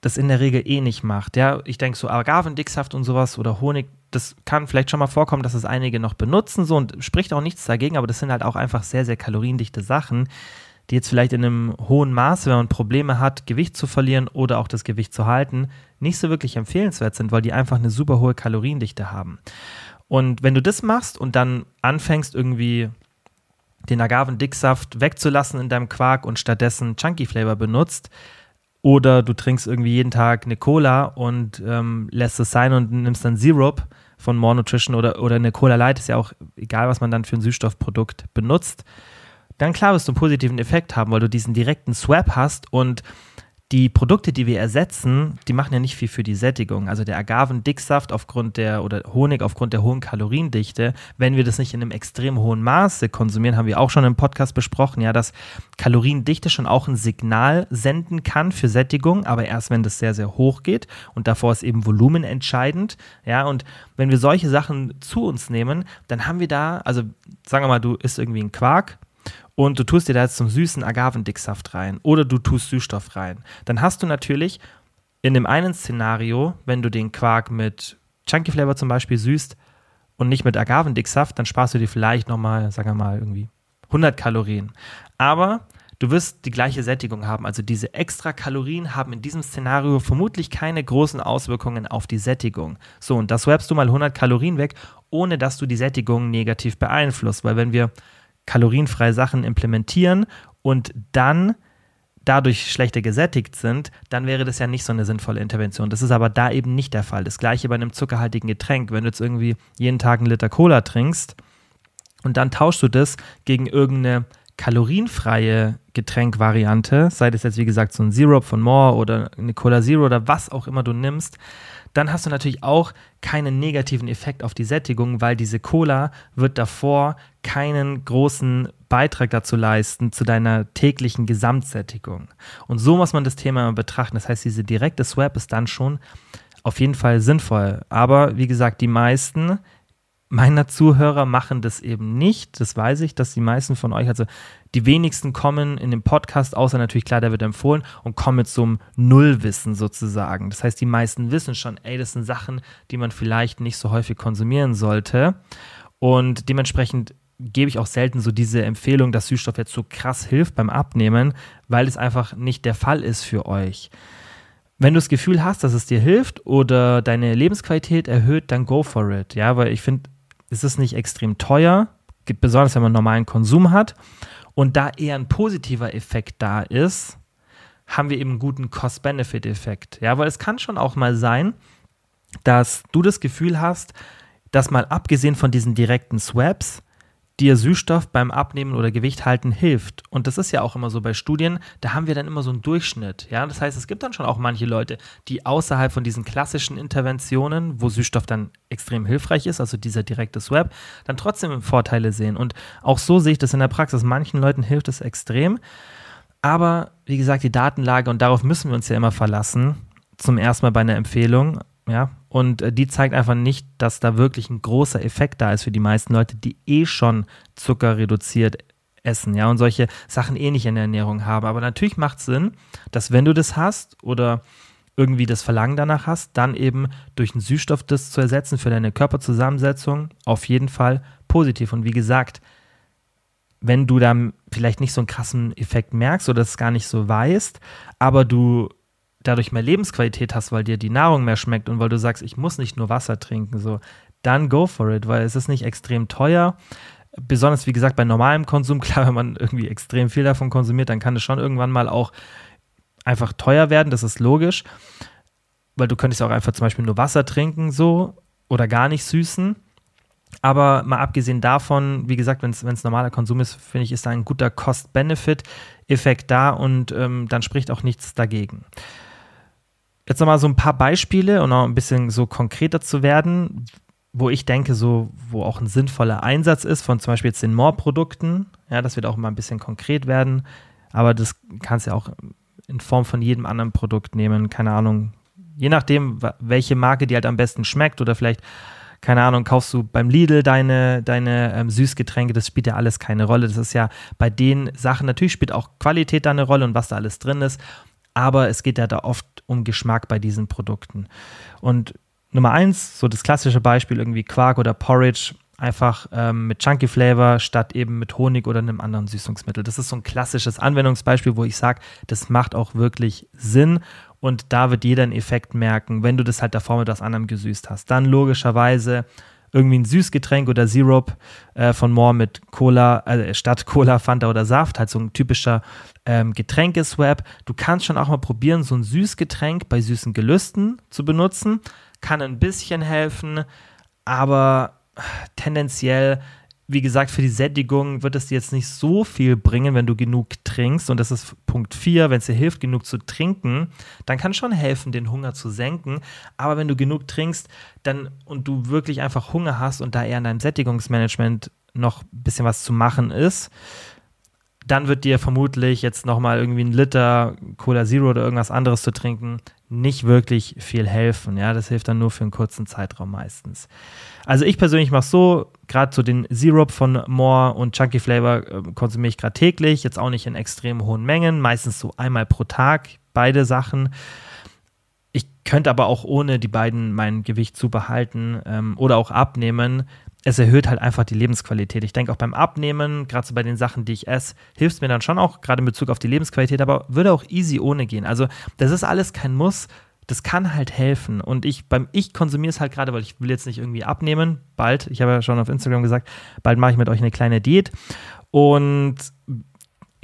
das in der Regel eh nicht macht. Ja, ich denke so Agavendicksaft und sowas oder Honig, das kann vielleicht schon mal vorkommen, dass es einige noch benutzen so und spricht auch nichts dagegen, aber das sind halt auch einfach sehr, sehr kaloriendichte Sachen, die jetzt vielleicht in einem hohen Maße, wenn man Probleme hat, Gewicht zu verlieren oder auch das Gewicht zu halten, nicht so wirklich empfehlenswert sind, weil die einfach eine super hohe Kaloriendichte haben. Und wenn du das machst und dann anfängst irgendwie den Agavendicksaft wegzulassen in deinem Quark und stattdessen Chunky Flavor benutzt, oder du trinkst irgendwie jeden Tag eine Cola und ähm, lässt es sein und nimmst dann Syrup von More Nutrition oder, oder eine Cola Light, ist ja auch egal, was man dann für ein Süßstoffprodukt benutzt dann klar wirst du einen positiven Effekt haben, weil du diesen direkten Swap hast und die Produkte, die wir ersetzen, die machen ja nicht viel für die Sättigung. Also der Agavendicksaft aufgrund der oder Honig aufgrund der hohen Kaloriendichte, wenn wir das nicht in einem extrem hohen Maße konsumieren, haben wir auch schon im Podcast besprochen, ja, dass Kaloriendichte schon auch ein Signal senden kann für Sättigung, aber erst wenn das sehr sehr hoch geht und davor ist eben Volumen entscheidend, ja, und wenn wir solche Sachen zu uns nehmen, dann haben wir da, also sagen wir mal, du isst irgendwie einen Quark, und du tust dir da jetzt zum süßen Agavendicksaft rein oder du tust Süßstoff rein, dann hast du natürlich in dem einen Szenario, wenn du den Quark mit Chunky Flavor zum Beispiel süßt und nicht mit Agavendicksaft, dann sparst du dir vielleicht nochmal, sagen wir mal, irgendwie 100 Kalorien. Aber du wirst die gleiche Sättigung haben. Also diese extra Kalorien haben in diesem Szenario vermutlich keine großen Auswirkungen auf die Sättigung. So, und das swapst du mal 100 Kalorien weg, ohne dass du die Sättigung negativ beeinflusst. Weil wenn wir kalorienfreie Sachen implementieren und dann dadurch schlechter gesättigt sind, dann wäre das ja nicht so eine sinnvolle Intervention. Das ist aber da eben nicht der Fall. Das gleiche bei einem zuckerhaltigen Getränk. Wenn du jetzt irgendwie jeden Tag einen Liter Cola trinkst und dann tauschst du das gegen irgendeine kalorienfreie Getränkwariante, sei das jetzt wie gesagt so ein Syrup von More oder eine Cola Zero oder was auch immer du nimmst, dann hast du natürlich auch keinen negativen Effekt auf die Sättigung, weil diese Cola wird davor keinen großen Beitrag dazu leisten, zu deiner täglichen Gesamtsättigung. Und so muss man das Thema betrachten. Das heißt, diese direkte Swap ist dann schon auf jeden Fall sinnvoll. Aber wie gesagt, die meisten meiner Zuhörer machen das eben nicht. Das weiß ich, dass die meisten von euch, also die wenigsten kommen in den Podcast, außer natürlich klar, der wird empfohlen und kommen mit so einem Nullwissen sozusagen. Das heißt, die meisten wissen schon, ey, das sind Sachen, die man vielleicht nicht so häufig konsumieren sollte. Und dementsprechend gebe ich auch selten so diese Empfehlung, dass Süßstoff jetzt so krass hilft beim Abnehmen, weil es einfach nicht der Fall ist für euch. Wenn du das Gefühl hast, dass es dir hilft oder deine Lebensqualität erhöht, dann go for it. Ja, weil ich finde, es ist nicht extrem teuer, besonders wenn man normalen Konsum hat. Und da eher ein positiver Effekt da ist, haben wir eben einen guten Cost-Benefit-Effekt. Ja, weil es kann schon auch mal sein, dass du das Gefühl hast, dass mal abgesehen von diesen direkten Swaps, dir Süßstoff beim Abnehmen oder Gewicht halten hilft. Und das ist ja auch immer so bei Studien, da haben wir dann immer so einen Durchschnitt. Ja, das heißt, es gibt dann schon auch manche Leute, die außerhalb von diesen klassischen Interventionen, wo Süßstoff dann extrem hilfreich ist, also dieser direkte Swap, dann trotzdem Vorteile sehen. Und auch so sehe ich das in der Praxis. Manchen Leuten hilft es extrem. Aber wie gesagt, die Datenlage, und darauf müssen wir uns ja immer verlassen, zum ersten Mal bei einer Empfehlung, ja, und äh, die zeigt einfach nicht, dass da wirklich ein großer Effekt da ist für die meisten Leute, die eh schon Zucker reduziert essen, ja, und solche Sachen eh nicht in der Ernährung haben. Aber natürlich macht es Sinn, dass wenn du das hast oder irgendwie das Verlangen danach hast, dann eben durch einen Süßstoff das zu ersetzen für deine Körperzusammensetzung, auf jeden Fall positiv. Und wie gesagt, wenn du da vielleicht nicht so einen krassen Effekt merkst oder es gar nicht so weißt, aber du dadurch mehr Lebensqualität hast, weil dir die Nahrung mehr schmeckt und weil du sagst, ich muss nicht nur Wasser trinken, so, dann go for it, weil es ist nicht extrem teuer. Besonders, wie gesagt, bei normalem Konsum, [LAUGHS] klar, wenn man irgendwie extrem viel davon konsumiert, dann kann es schon irgendwann mal auch einfach teuer werden, das ist logisch. Weil du könntest auch einfach zum Beispiel nur Wasser trinken, so, oder gar nicht süßen. Aber mal abgesehen davon, wie gesagt, wenn es normaler Konsum ist, finde ich, ist da ein guter Cost-Benefit-Effekt da und ähm, dann spricht auch nichts dagegen. Jetzt nochmal so ein paar Beispiele und noch ein bisschen so konkreter zu werden, wo ich denke, so, wo auch ein sinnvoller Einsatz ist von zum Beispiel jetzt den More-Produkten. Ja, das wird auch mal ein bisschen konkret werden, aber das kannst du ja auch in Form von jedem anderen Produkt nehmen. Keine Ahnung, je nachdem, welche Marke dir halt am besten schmeckt oder vielleicht keine Ahnung, kaufst du beim Lidl deine, deine ähm, Süßgetränke, das spielt ja alles keine Rolle. Das ist ja bei den Sachen, natürlich spielt auch Qualität da eine Rolle und was da alles drin ist, aber es geht ja da oft um Geschmack bei diesen Produkten. Und Nummer eins, so das klassische Beispiel, irgendwie Quark oder Porridge, einfach ähm, mit Chunky Flavor statt eben mit Honig oder einem anderen Süßungsmittel. Das ist so ein klassisches Anwendungsbeispiel, wo ich sage, das macht auch wirklich Sinn und da wird jeder einen Effekt merken, wenn du das halt davor mit was anderem gesüßt hast. Dann logischerweise irgendwie ein Süßgetränk oder Sirup äh, von More mit Cola, äh, statt Cola, Fanta oder Saft, halt so ein typischer ähm, Getränkeswap. Du kannst schon auch mal probieren, so ein Süßgetränk bei süßen Gelüsten zu benutzen. Kann ein bisschen helfen, aber tendenziell wie gesagt, für die Sättigung wird es dir jetzt nicht so viel bringen, wenn du genug trinkst. Und das ist Punkt 4, wenn es dir hilft, genug zu trinken, dann kann schon helfen, den Hunger zu senken. Aber wenn du genug trinkst dann, und du wirklich einfach Hunger hast und da eher in deinem Sättigungsmanagement noch ein bisschen was zu machen ist, dann wird dir vermutlich jetzt nochmal irgendwie ein Liter Cola Zero oder irgendwas anderes zu trinken nicht wirklich viel helfen. Ja, das hilft dann nur für einen kurzen Zeitraum meistens. Also ich persönlich mache so, gerade so den Syrup von More und Chunky Flavor äh, konsumiere ich gerade täglich, jetzt auch nicht in extrem hohen Mengen, meistens so einmal pro Tag, beide Sachen. Könnte aber auch ohne die beiden mein Gewicht zu behalten ähm, oder auch abnehmen. Es erhöht halt einfach die Lebensqualität. Ich denke auch beim Abnehmen, gerade so bei den Sachen, die ich esse, hilft es mir dann schon auch, gerade in Bezug auf die Lebensqualität, aber würde auch easy ohne gehen. Also das ist alles kein Muss das kann halt helfen. Und ich beim ich konsumiere es halt gerade, weil ich will jetzt nicht irgendwie abnehmen. Bald, ich habe ja schon auf Instagram gesagt, bald mache ich mit euch eine kleine Diät. Und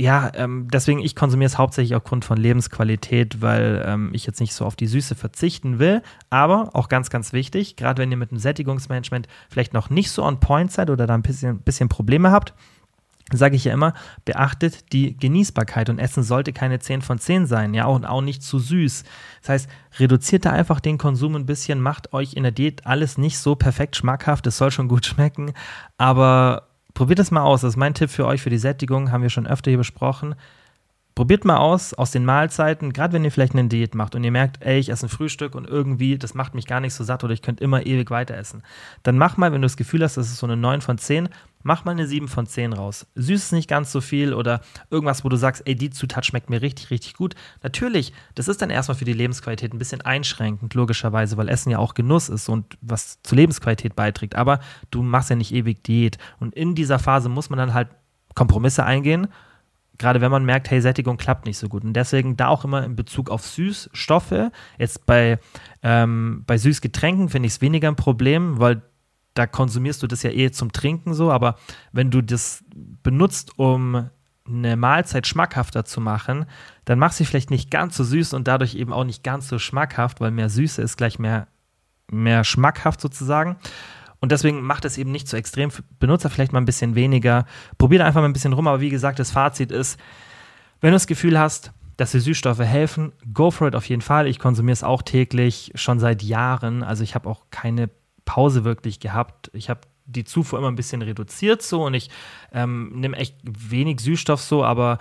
ja, ähm, deswegen, ich konsumiere es hauptsächlich aufgrund von Lebensqualität, weil ähm, ich jetzt nicht so auf die Süße verzichten will. Aber auch ganz, ganz wichtig, gerade wenn ihr mit dem Sättigungsmanagement vielleicht noch nicht so on point seid oder da ein bisschen, bisschen Probleme habt, sage ich ja immer, beachtet die Genießbarkeit und Essen sollte keine 10 von 10 sein, ja, und auch nicht zu süß. Das heißt, reduziert da einfach den Konsum ein bisschen, macht euch in der Diät alles nicht so perfekt schmackhaft, es soll schon gut schmecken, aber probiert es mal aus. Das ist mein Tipp für euch für die Sättigung, haben wir schon öfter hier besprochen. Probiert mal aus, aus den Mahlzeiten, gerade wenn ihr vielleicht eine Diät macht und ihr merkt, ey, ich esse ein Frühstück und irgendwie, das macht mich gar nicht so satt oder ich könnte immer ewig weiter essen. Dann mach mal, wenn du das Gefühl hast, das ist so eine 9 von 10, mach mal eine 7 von 10 raus. Süß ist nicht ganz so viel oder irgendwas, wo du sagst, ey, die Zutat schmeckt mir richtig, richtig gut. Natürlich, das ist dann erstmal für die Lebensqualität ein bisschen einschränkend, logischerweise, weil Essen ja auch Genuss ist und was zur Lebensqualität beiträgt. Aber du machst ja nicht ewig Diät. Und in dieser Phase muss man dann halt Kompromisse eingehen gerade wenn man merkt, hey, Sättigung klappt nicht so gut. Und deswegen da auch immer in Bezug auf Süßstoffe. Jetzt bei, ähm, bei Süßgetränken finde ich es weniger ein Problem, weil da konsumierst du das ja eh zum Trinken so. Aber wenn du das benutzt, um eine Mahlzeit schmackhafter zu machen, dann mach sie vielleicht nicht ganz so süß und dadurch eben auch nicht ganz so schmackhaft, weil mehr Süße ist gleich mehr, mehr schmackhaft sozusagen. Und deswegen macht es eben nicht so extrem. Benutzer vielleicht mal ein bisschen weniger. Probier einfach mal ein bisschen rum. Aber wie gesagt, das Fazit ist, wenn du das Gefühl hast, dass die Süßstoffe helfen, go for it auf jeden Fall. Ich konsumiere es auch täglich, schon seit Jahren. Also ich habe auch keine Pause wirklich gehabt. Ich habe die Zufuhr immer ein bisschen reduziert so und ich ähm, nehme echt wenig Süßstoff so, aber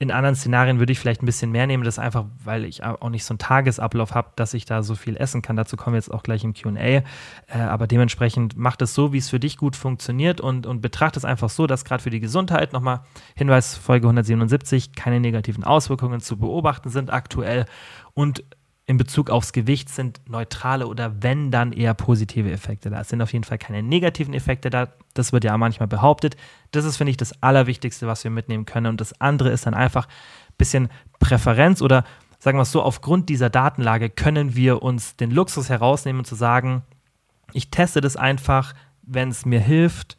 In anderen Szenarien würde ich vielleicht ein bisschen mehr nehmen, das einfach, weil ich auch nicht so einen Tagesablauf habe, dass ich da so viel essen kann. Dazu kommen wir jetzt auch gleich im QA. Äh, aber dementsprechend macht es so, wie es für dich gut funktioniert und, und betrachte es einfach so, dass gerade für die Gesundheit nochmal Hinweis Folge 177 keine negativen Auswirkungen zu beobachten sind aktuell und in Bezug aufs Gewicht sind neutrale oder wenn dann eher positive Effekte da. Es sind auf jeden Fall keine negativen Effekte da. Das wird ja manchmal behauptet. Das ist, finde ich, das Allerwichtigste, was wir mitnehmen können. Und das andere ist dann einfach ein bisschen Präferenz oder sagen wir es so, aufgrund dieser Datenlage können wir uns den Luxus herausnehmen zu sagen, ich teste das einfach, wenn es mir hilft,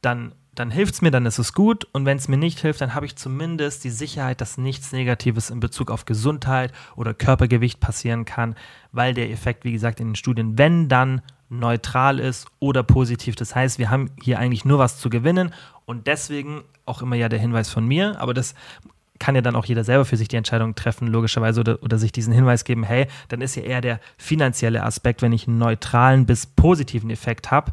dann dann hilft es mir, dann ist es gut. Und wenn es mir nicht hilft, dann habe ich zumindest die Sicherheit, dass nichts Negatives in Bezug auf Gesundheit oder Körpergewicht passieren kann, weil der Effekt, wie gesagt, in den Studien, wenn dann neutral ist oder positiv. Das heißt, wir haben hier eigentlich nur was zu gewinnen und deswegen auch immer ja der Hinweis von mir, aber das kann ja dann auch jeder selber für sich die Entscheidung treffen, logischerweise, oder, oder sich diesen Hinweis geben, hey, dann ist ja eher der finanzielle Aspekt, wenn ich einen neutralen bis positiven Effekt habe.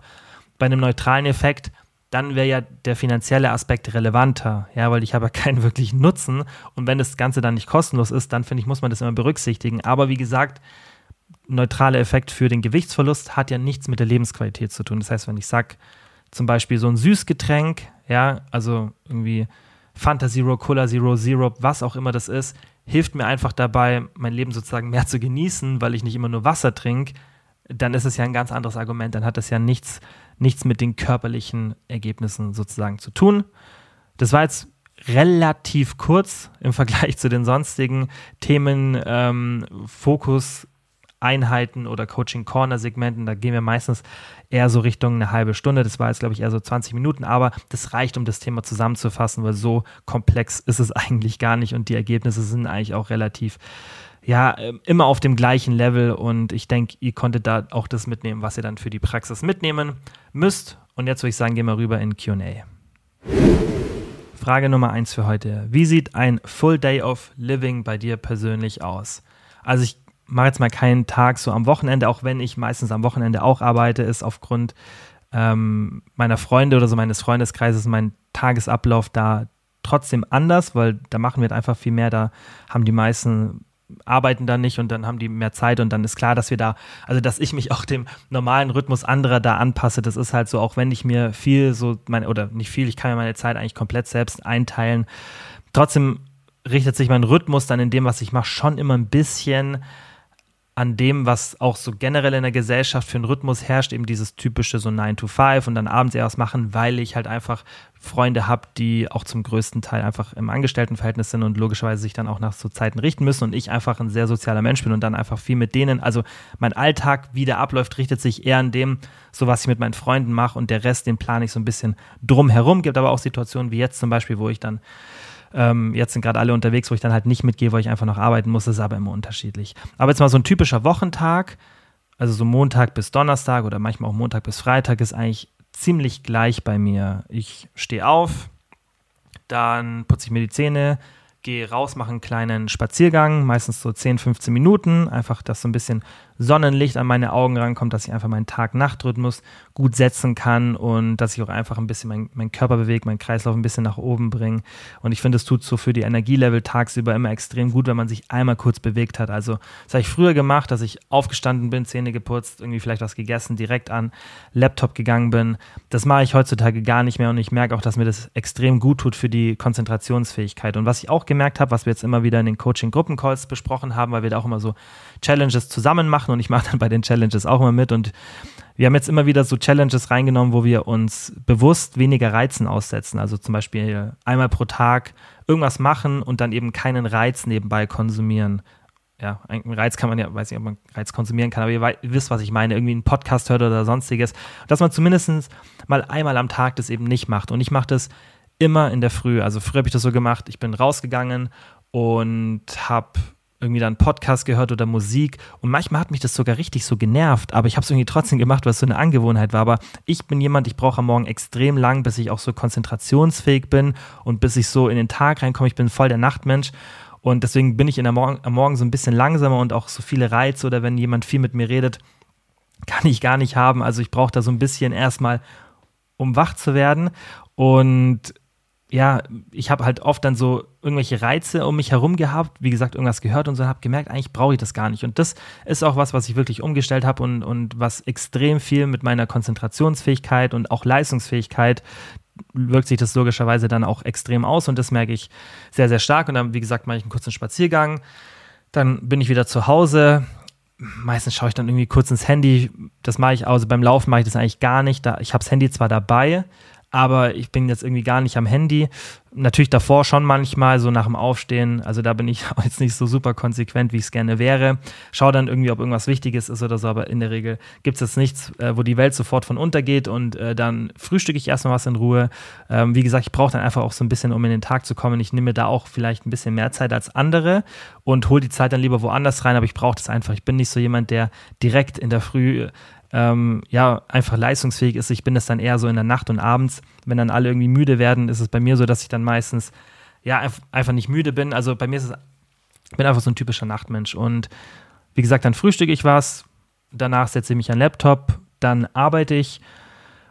Bei einem neutralen Effekt dann wäre ja der finanzielle Aspekt relevanter, ja, weil ich habe ja [LAUGHS] keinen wirklichen Nutzen und wenn das Ganze dann nicht kostenlos ist, dann finde ich, muss man das immer berücksichtigen. Aber wie gesagt, neutraler Effekt für den Gewichtsverlust hat ja nichts mit der Lebensqualität zu tun. Das heißt, wenn ich sage, zum Beispiel so ein Süßgetränk, ja, also irgendwie Fanta Zero, Cola Zero, Zero, was auch immer das ist, hilft mir einfach dabei, mein Leben sozusagen mehr zu genießen, weil ich nicht immer nur Wasser trinke, dann ist es ja ein ganz anderes Argument. Dann hat das ja nichts nichts mit den körperlichen Ergebnissen sozusagen zu tun. Das war jetzt relativ kurz im Vergleich zu den sonstigen Themen, ähm, Fokus, Einheiten oder Coaching Corner Segmenten. Da gehen wir meistens eher so Richtung eine halbe Stunde. Das war jetzt, glaube ich, eher so 20 Minuten, aber das reicht, um das Thema zusammenzufassen, weil so komplex ist es [LAUGHS] eigentlich gar nicht und die Ergebnisse sind eigentlich auch relativ ja, ähm, immer auf dem gleichen Level und ich denke, ihr konntet da auch das mitnehmen, was ihr dann für die Praxis mitnehmen müsst. Und jetzt würde ich sagen, gehen wir rüber in QA. Frage Nummer eins für heute. Wie sieht ein Full Day of Living bei dir persönlich aus? Also ich mache jetzt mal keinen Tag so am Wochenende, auch wenn ich meistens am Wochenende auch arbeite, ist aufgrund ähm, meiner Freunde oder so meines Freundeskreises mein Tagesablauf da trotzdem anders, weil da machen wir einfach viel mehr. Da haben die meisten arbeiten dann nicht und dann haben die mehr Zeit und dann ist klar, dass wir da, also dass ich mich auch dem normalen Rhythmus anderer da anpasse. Das ist halt so, auch wenn ich mir viel so, mein, oder nicht viel, ich kann mir meine Zeit eigentlich komplett selbst einteilen. Trotzdem richtet sich mein Rhythmus dann in dem, was ich mache, schon immer ein bisschen an dem, was auch so generell in der Gesellschaft für einen Rhythmus herrscht, eben dieses typische so 9 to 5 und dann abends erst machen, weil ich halt einfach Freunde habe, die auch zum größten Teil einfach im Angestelltenverhältnis sind und logischerweise sich dann auch nach so Zeiten richten müssen und ich einfach ein sehr sozialer Mensch bin und dann einfach viel mit denen, also mein Alltag, wie der abläuft, richtet sich eher an dem, so was ich mit meinen Freunden mache und der Rest, den plane ich so ein bisschen drumherum. Gibt aber auch Situationen wie jetzt zum Beispiel, wo ich dann ähm, jetzt sind gerade alle unterwegs, wo ich dann halt nicht mitgehe, weil ich einfach noch arbeiten muss. Das ist aber immer unterschiedlich. Aber jetzt mal so ein typischer Wochentag, also so Montag bis Donnerstag oder manchmal auch Montag bis Freitag, ist eigentlich ziemlich gleich bei mir. Ich stehe auf, dann putze ich mir die Zähne, gehe raus, mache einen kleinen Spaziergang, meistens so 10, 15 Minuten, einfach, dass so ein bisschen Sonnenlicht an meine Augen rankommt, dass ich einfach meinen Tag-Nacht-Rhythmus gut setzen kann und dass ich auch einfach ein bisschen meinen mein Körper bewege, meinen Kreislauf ein bisschen nach oben bringe. Und ich finde, es tut so für die Energielevel tagsüber immer extrem gut, wenn man sich einmal kurz bewegt hat. Also, das habe ich früher gemacht, dass ich aufgestanden bin, Zähne geputzt, irgendwie vielleicht was gegessen, direkt an Laptop gegangen bin. Das mache ich heutzutage gar nicht mehr und ich merke auch, dass mir das extrem gut tut für die Konzentrationsfähigkeit. Und was ich auch gemerkt habe, was wir jetzt immer wieder in den Coaching-Gruppencalls besprochen haben, weil wir da auch immer so Challenges zusammen machen machen und ich mache dann bei den Challenges auch immer mit und wir haben jetzt immer wieder so Challenges reingenommen, wo wir uns bewusst weniger Reizen aussetzen. Also zum Beispiel einmal pro Tag irgendwas machen und dann eben keinen Reiz nebenbei konsumieren. Ja, einen Reiz kann man ja, weiß nicht, ob man Reiz konsumieren kann, aber ihr, ihr wisst, was ich meine, irgendwie einen Podcast hört oder sonstiges. Dass man zumindest mal einmal am Tag das eben nicht macht. Und ich mache das immer in der Früh. Also früher habe ich das so gemacht, ich bin rausgegangen und habe irgendwie dann Podcast gehört oder Musik und manchmal hat mich das sogar richtig so genervt, aber ich habe es irgendwie trotzdem gemacht, weil es so eine Angewohnheit war. Aber ich bin jemand, ich brauche am Morgen extrem lang, bis ich auch so konzentrationsfähig bin und bis ich so in den Tag reinkomme. Ich bin voll der Nachtmensch und deswegen bin ich in der Morgen, am Morgen so ein bisschen langsamer und auch so viele Reize oder wenn jemand viel mit mir redet, kann ich gar nicht haben. Also ich brauche da so ein bisschen erstmal, um wach zu werden und ja, ich habe halt oft dann so irgendwelche Reize um mich herum gehabt, wie gesagt, irgendwas gehört und so, habe gemerkt, eigentlich brauche ich das gar nicht. Und das ist auch was, was ich wirklich umgestellt habe und, und was extrem viel mit meiner Konzentrationsfähigkeit und auch Leistungsfähigkeit wirkt sich das logischerweise dann auch extrem aus und das merke ich sehr, sehr stark. Und dann, wie gesagt, mache ich einen kurzen Spaziergang. Dann bin ich wieder zu Hause. Meistens schaue ich dann irgendwie kurz ins Handy. Das mache ich, also beim Laufen mache ich das eigentlich gar nicht. Da, ich habe das Handy zwar dabei, aber ich bin jetzt irgendwie gar nicht am Handy. Natürlich davor schon manchmal, so nach dem Aufstehen. Also da bin ich [LAUGHS] jetzt nicht so super konsequent, wie ich es gerne wäre. Schau dann irgendwie, ob irgendwas Wichtiges ist oder so, aber in der Regel gibt es jetzt nichts, äh, wo die Welt sofort von untergeht und äh, dann frühstücke ich erstmal was in Ruhe. Ähm, wie gesagt, ich brauche dann einfach auch so ein bisschen, um in den Tag zu kommen. Ich nehme da auch vielleicht ein bisschen mehr Zeit als andere und hole die Zeit dann lieber woanders rein, aber ich brauche das einfach. Ich bin nicht so jemand, der direkt in der Früh ähm, ja, einfach leistungsfähig ist. Ich bin das dann eher so in der Nacht und abends. Wenn dann alle irgendwie müde werden, ist es bei mir so, dass ich dann meistens ja einfach nicht müde bin. Also bei mir ist es, ich bin einfach so ein typischer Nachtmensch. Und wie gesagt, dann frühstücke ich was, danach setze ich mich an den Laptop, dann arbeite ich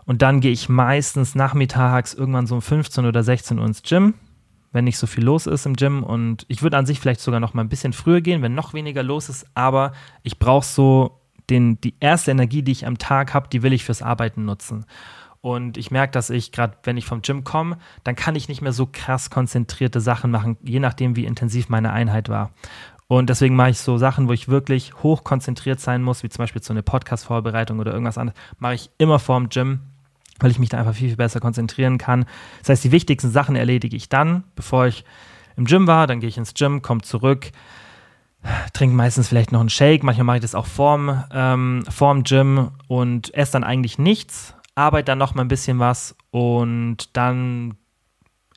und dann gehe ich meistens nachmittags irgendwann so um 15 oder 16 Uhr ins Gym, wenn nicht so viel los ist im Gym. Und ich würde an sich vielleicht sogar noch mal ein bisschen früher gehen, wenn noch weniger los ist. Aber ich brauche so den, die erste Energie, die ich am Tag habe, die will ich fürs Arbeiten nutzen. Und ich merke, dass ich gerade, wenn ich vom Gym komme, dann kann ich nicht mehr so krass konzentrierte Sachen machen, je nachdem, wie intensiv meine Einheit war. Und deswegen mache ich so Sachen, wo ich wirklich hoch konzentriert sein muss, wie zum Beispiel so eine Podcast-Vorbereitung oder irgendwas anderes, mache ich immer vorm Gym, weil ich mich da einfach viel, viel besser konzentrieren kann. Das heißt, die wichtigsten Sachen erledige ich dann, bevor ich im Gym war. Dann gehe ich ins Gym, komme zurück, trinke meistens vielleicht noch einen Shake, manchmal mache ich das auch vorm, ähm, vorm Gym und esse dann eigentlich nichts, arbeite dann noch mal ein bisschen was und dann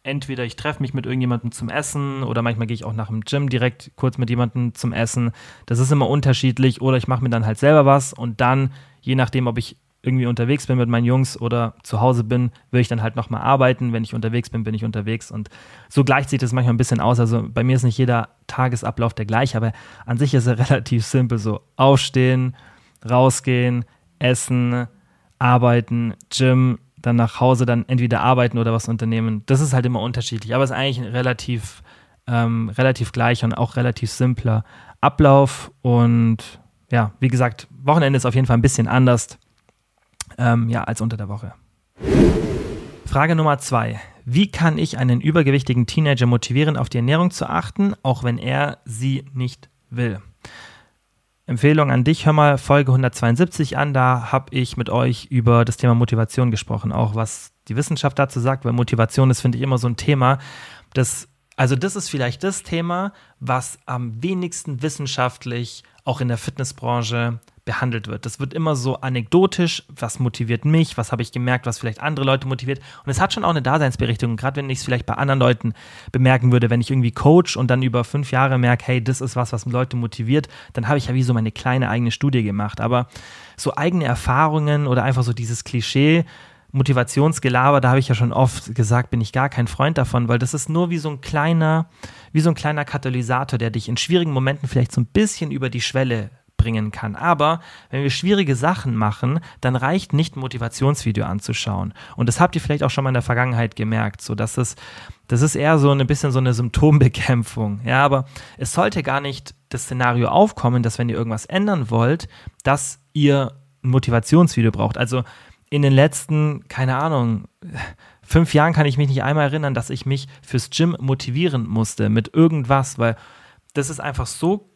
entweder ich treffe mich mit irgendjemandem zum Essen oder manchmal gehe ich auch nach dem Gym direkt kurz mit jemandem zum Essen. Das ist immer unterschiedlich oder ich mache mir dann halt selber was und dann, je nachdem, ob ich irgendwie unterwegs bin mit meinen Jungs oder zu Hause bin, will ich dann halt nochmal arbeiten. Wenn ich unterwegs bin, bin ich unterwegs. Und so gleicht sich das manchmal ein bisschen aus. Also bei mir ist nicht jeder Tagesablauf der gleiche, aber an sich ist er [LAUGHS] relativ simpel. So aufstehen, rausgehen, essen, arbeiten, Gym, dann nach Hause, dann entweder arbeiten oder was unternehmen. Das ist halt immer unterschiedlich, aber es ist eigentlich ein relativ, ähm, relativ gleich und auch relativ simpler Ablauf. Und ja, wie gesagt, Wochenende ist auf jeden Fall ein bisschen anders ähm, ja, als unter der Woche. Frage Nummer zwei. Wie kann ich einen übergewichtigen Teenager motivieren, auf die Ernährung zu achten, auch wenn er sie nicht will? Empfehlung an dich, hör mal Folge 172 an, da habe ich mit euch über das Thema Motivation gesprochen, auch was die Wissenschaft dazu sagt, weil Motivation ist, finde ich, immer so ein Thema, das, also das ist vielleicht das Thema, was am wenigsten wissenschaftlich auch in der Fitnessbranche behandelt wird. Das wird immer so anekdotisch, was motiviert mich, was habe ich gemerkt, was vielleicht andere Leute motiviert. Und es hat schon auch eine Daseinsberechtigung, gerade wenn ich es vielleicht bei anderen Leuten bemerken würde, wenn ich irgendwie coach und dann über fünf Jahre merke, hey, das ist was, was Leute motiviert, dann habe ich ja wie so meine kleine eigene Studie gemacht. Aber so eigene Erfahrungen oder einfach so dieses Klischee, Motivationsgelaber, da habe ich ja schon oft gesagt, bin ich gar kein Freund davon, weil das ist nur wie so ein kleiner, wie so ein kleiner Katalysator, der dich in schwierigen Momenten vielleicht so ein bisschen über die Schwelle bringen kann. Aber wenn wir schwierige Sachen machen, dann reicht nicht ein Motivationsvideo anzuschauen. Und das habt ihr vielleicht auch schon mal in der Vergangenheit gemerkt, so dass es das ist eher so ein bisschen so eine Symptombekämpfung. Ja, aber es sollte gar nicht das Szenario aufkommen, dass wenn ihr irgendwas ändern wollt, dass ihr ein Motivationsvideo braucht. Also in den letzten, keine Ahnung, fünf Jahren kann ich mich nicht einmal erinnern, dass ich mich fürs Gym motivieren musste mit irgendwas, weil das ist einfach so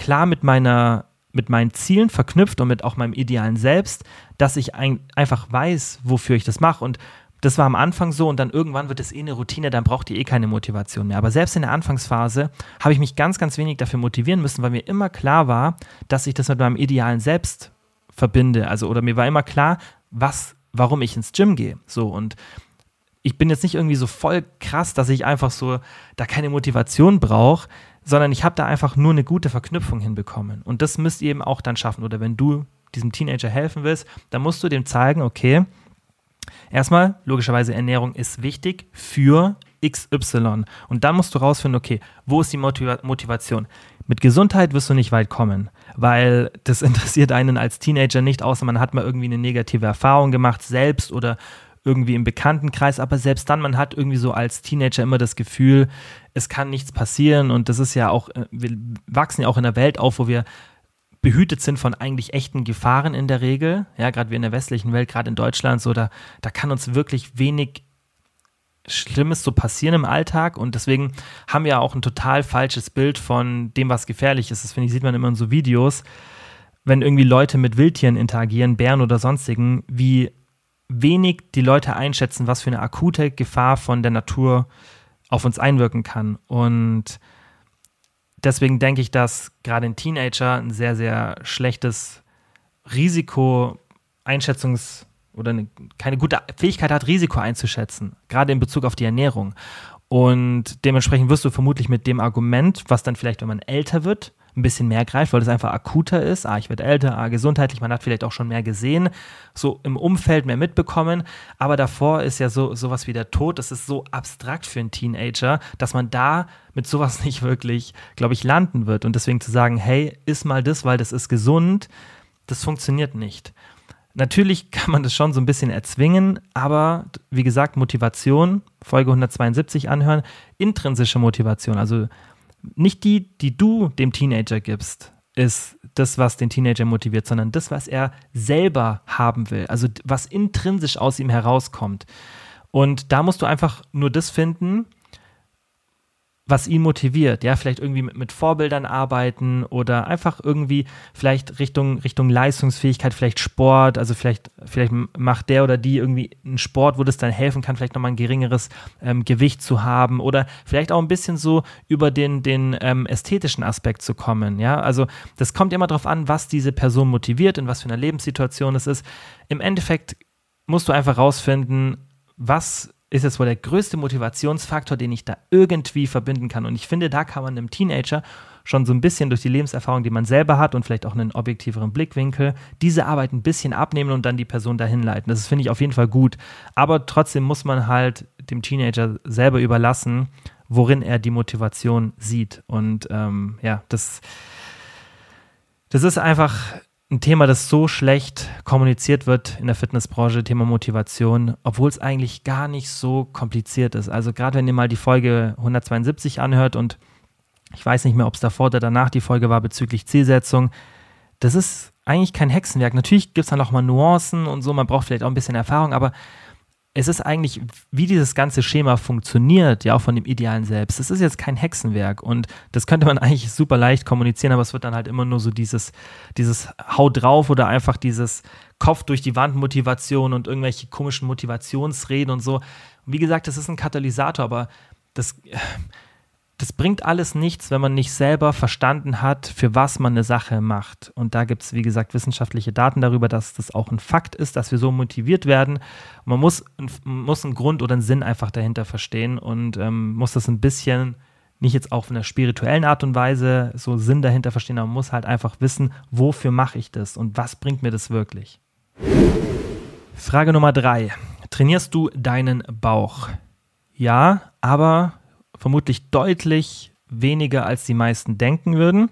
klar mit meiner mit meinen Zielen verknüpft und mit auch meinem idealen Selbst, dass ich ein, einfach weiß, wofür ich das mache. Und das war am Anfang so und dann irgendwann wird es eh eine Routine, dann braucht ihr eh keine Motivation mehr. Aber selbst in der Anfangsphase habe ich mich ganz, ganz wenig dafür motivieren müssen, weil mir immer klar war, dass ich das mit meinem idealen Selbst verbinde. Also, oder mir war immer klar, was, warum ich ins Gym gehe. So und ich bin jetzt nicht irgendwie so voll krass, dass ich einfach so da keine Motivation brauche sondern ich habe da einfach nur eine gute Verknüpfung hinbekommen. Und das müsst ihr eben auch dann schaffen. Oder wenn du diesem Teenager helfen willst, dann musst du dem zeigen, okay, erstmal, logischerweise Ernährung ist wichtig für XY. Und dann musst du rausfinden, okay, wo ist die Motiva Motivation? Mit Gesundheit wirst du nicht weit kommen, weil das [LAUGHS] interessiert einen als Teenager nicht, außer man hat mal irgendwie eine negative Erfahrung gemacht, selbst oder irgendwie im Bekanntenkreis, aber selbst dann, man hat irgendwie so als Teenager immer das Gefühl, es kann nichts passieren und das ist ja auch, äh, wir wachsen ja auch in einer Welt auf, wo wir behütet sind von eigentlich echten Gefahren in der Regel. Ja, gerade wir in der westlichen Welt, gerade in Deutschland, so da, da kann uns wirklich wenig Schlimmes so passieren im Alltag und deswegen haben wir auch ein total falsches Bild von dem, was gefährlich ist. Das finde ich, sieht man immer in so Videos, wenn irgendwie Leute mit Wildtieren interagieren, Bären oder sonstigen, wie wenig die Leute einschätzen, was für eine akute Gefahr von der Natur auf uns einwirken kann. Und deswegen denke ich, dass gerade ein Teenager ein sehr, sehr schlechtes Risiko-Einschätzungs- oder eine, keine gute Fähigkeit hat, Risiko einzuschätzen, gerade in Bezug auf die Ernährung. Und dementsprechend wirst du vermutlich mit dem Argument, was dann vielleicht, wenn man älter wird, ein bisschen mehr greift, weil es einfach akuter ist. Ah, ich werde älter, ah, gesundheitlich, man hat vielleicht auch schon mehr gesehen, so im Umfeld mehr mitbekommen. Aber davor ist ja so sowas wie der Tod, das ist so abstrakt für einen Teenager, dass man da mit sowas [LAUGHS] nicht wirklich, glaube ich, landen wird. Und deswegen zu sagen, hey, iss mal das, weil das ist gesund, das funktioniert nicht. Natürlich kann man das schon so ein bisschen erzwingen, aber wie gesagt, Motivation, Folge 172 anhören, intrinsische Motivation, also nicht die, die du dem Teenager gibst, ist das, was den Teenager motiviert, sondern das, was er selber haben will, also was intrinsisch aus ihm herauskommt. Und da musst du einfach nur das finden, was ihn motiviert. Ja, vielleicht irgendwie mit, mit, Vorbildern arbeiten oder einfach irgendwie vielleicht Richtung, Richtung Leistungsfähigkeit, vielleicht Sport. Also vielleicht, vielleicht macht der oder die irgendwie einen Sport, wo das dann helfen kann, vielleicht nochmal ein geringeres ähm, Gewicht zu haben oder vielleicht auch ein bisschen so über den, den ähm, ästhetischen Aspekt zu kommen. Ja, also das kommt immer darauf an, was diese Person motiviert, in was für einer Lebenssituation es ist. Im Endeffekt musst du einfach rausfinden, was ist jetzt wohl der größte Motivationsfaktor, den ich da irgendwie verbinden kann. Und ich finde, da kann man einem Teenager schon so ein bisschen durch die Lebenserfahrung, die man selber hat und vielleicht auch einen objektiveren Blickwinkel, diese Arbeit ein bisschen abnehmen und dann die Person dahin leiten. Das finde ich auf jeden Fall gut. Aber trotzdem muss man halt dem Teenager selber überlassen, worin er die Motivation sieht. Und ähm, ja, das, das ist einfach ein Thema, das so schlecht kommuniziert wird in der Fitnessbranche, Thema Motivation, obwohl es eigentlich gar nicht so kompliziert ist. Also gerade wenn ihr mal die Folge 172 anhört und ich weiß nicht mehr, ob es davor oder danach die Folge war bezüglich Zielsetzung, das ist eigentlich kein Hexenwerk. Natürlich gibt es da noch mal Nuancen und so, man braucht vielleicht auch ein bisschen Erfahrung, aber es ist eigentlich, wie dieses ganze Schema funktioniert, ja auch von dem idealen Selbst. Es ist jetzt kein Hexenwerk und das könnte man [LAUGHS] eigentlich super leicht kommunizieren, aber es wird dann halt immer nur so dieses, dieses Hau drauf oder einfach dieses Kopf durch die Wand Motivation und irgendwelche komischen Motivationsreden und so. Und wie gesagt, das ist ein Katalysator, aber das das bringt alles nichts, wenn man nicht selber verstanden hat, für was man eine Sache macht. Und da gibt es, wie gesagt, wissenschaftliche Daten darüber, dass das auch ein Fakt ist, dass wir so motiviert werden. Man muss, muss einen Grund oder einen Sinn einfach dahinter verstehen und ähm, muss das ein bisschen, nicht jetzt auch in einer spirituellen Art und Weise, so Sinn dahinter verstehen, aber man muss halt einfach wissen, wofür mache ich das und was bringt mir das wirklich. Frage Nummer drei. Trainierst du deinen Bauch? Ja, aber vermutlich deutlich weniger, als die meisten denken würden.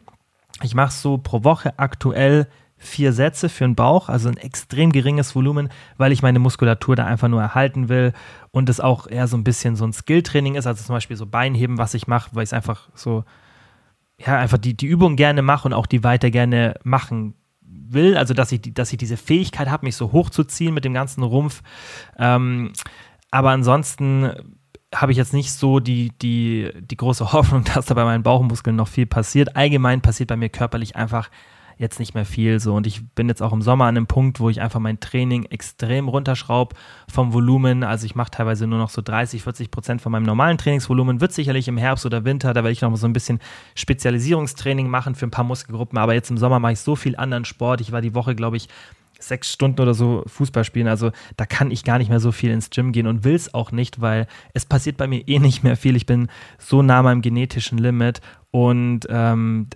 Ich mache so pro Woche aktuell vier Sätze für den Bauch, also ein extrem geringes Volumen, weil ich meine Muskulatur da einfach nur erhalten will und es auch eher so ein bisschen so ein Skilltraining ist, also zum Beispiel so Beinheben, was ich mache, weil ich es einfach so, ja, einfach die, die Übung gerne mache und auch die weiter gerne machen will, also dass ich, dass ich diese Fähigkeit habe, mich so hochzuziehen mit dem ganzen Rumpf. Ähm, aber ansonsten habe ich jetzt nicht so die, die, die große [LAUGHS] Hoffnung, dass da bei meinen Bauchmuskeln noch viel passiert. Allgemein passiert bei mir körperlich einfach jetzt nicht mehr viel so. Und ich bin jetzt auch im Sommer an einem Punkt, wo ich einfach mein Training extrem runterschraube vom Volumen. Also ich mache teilweise nur noch so 30, 40 Prozent von meinem normalen Trainingsvolumen. Wird sicherlich im Herbst oder Winter, da werde ich noch mal so ein bisschen Spezialisierungstraining machen für ein paar Muskelgruppen. Aber jetzt im Sommer mache ich so viel anderen Sport. Ich war die Woche, glaube ich, sechs Stunden oder so Fußball spielen. Also da kann ich gar nicht mehr so viel ins Gym gehen und will es auch nicht, weil es passiert bei mir eh nicht mehr viel. Ich bin so nah meinem genetischen Limit und ähm,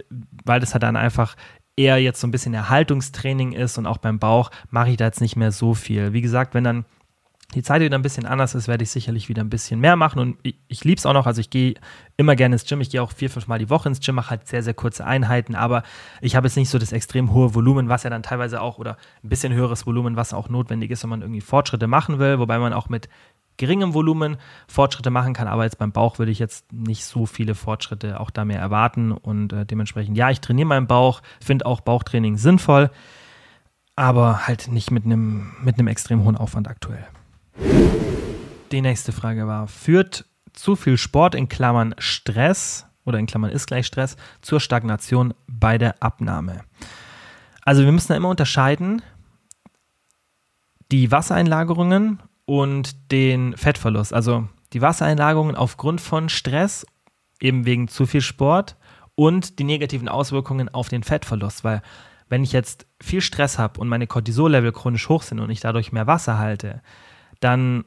weil das halt dann einfach eher jetzt so ein bisschen Erhaltungstraining ist und auch beim Bauch mache ich da jetzt nicht mehr so viel. Wie gesagt, wenn dann die Zeit wieder ein bisschen anders ist, werde ich sicherlich wieder ein bisschen mehr machen. Und ich, ich liebe es auch noch. Also ich gehe immer gerne ins Gym. Ich gehe auch vier, fünf Mal die Woche ins Gym, mache halt sehr, sehr kurze Einheiten. Aber ich habe jetzt nicht so das extrem hohe Volumen, was ja dann teilweise auch, oder ein bisschen höheres Volumen, was auch notwendig ist, wenn man irgendwie Fortschritte machen will. Wobei man auch mit geringem Volumen Fortschritte machen kann. Aber jetzt beim Bauch würde ich jetzt nicht so viele Fortschritte auch da mehr erwarten. Und äh, dementsprechend, ja, ich trainiere meinen Bauch, finde auch Bauchtraining sinnvoll. Aber halt nicht mit einem mit extrem hohen Aufwand aktuell. Die nächste Frage war, führt zu viel Sport in Klammern Stress oder in Klammern ist gleich Stress zur Stagnation bei der Abnahme? Also wir müssen da immer unterscheiden die Wassereinlagerungen und den Fettverlust. Also die Wassereinlagerungen aufgrund von Stress, eben wegen zu viel Sport und die negativen Auswirkungen auf den Fettverlust, weil wenn ich jetzt viel Stress habe und meine Cortisol-Level chronisch hoch sind und ich dadurch mehr Wasser halte, dann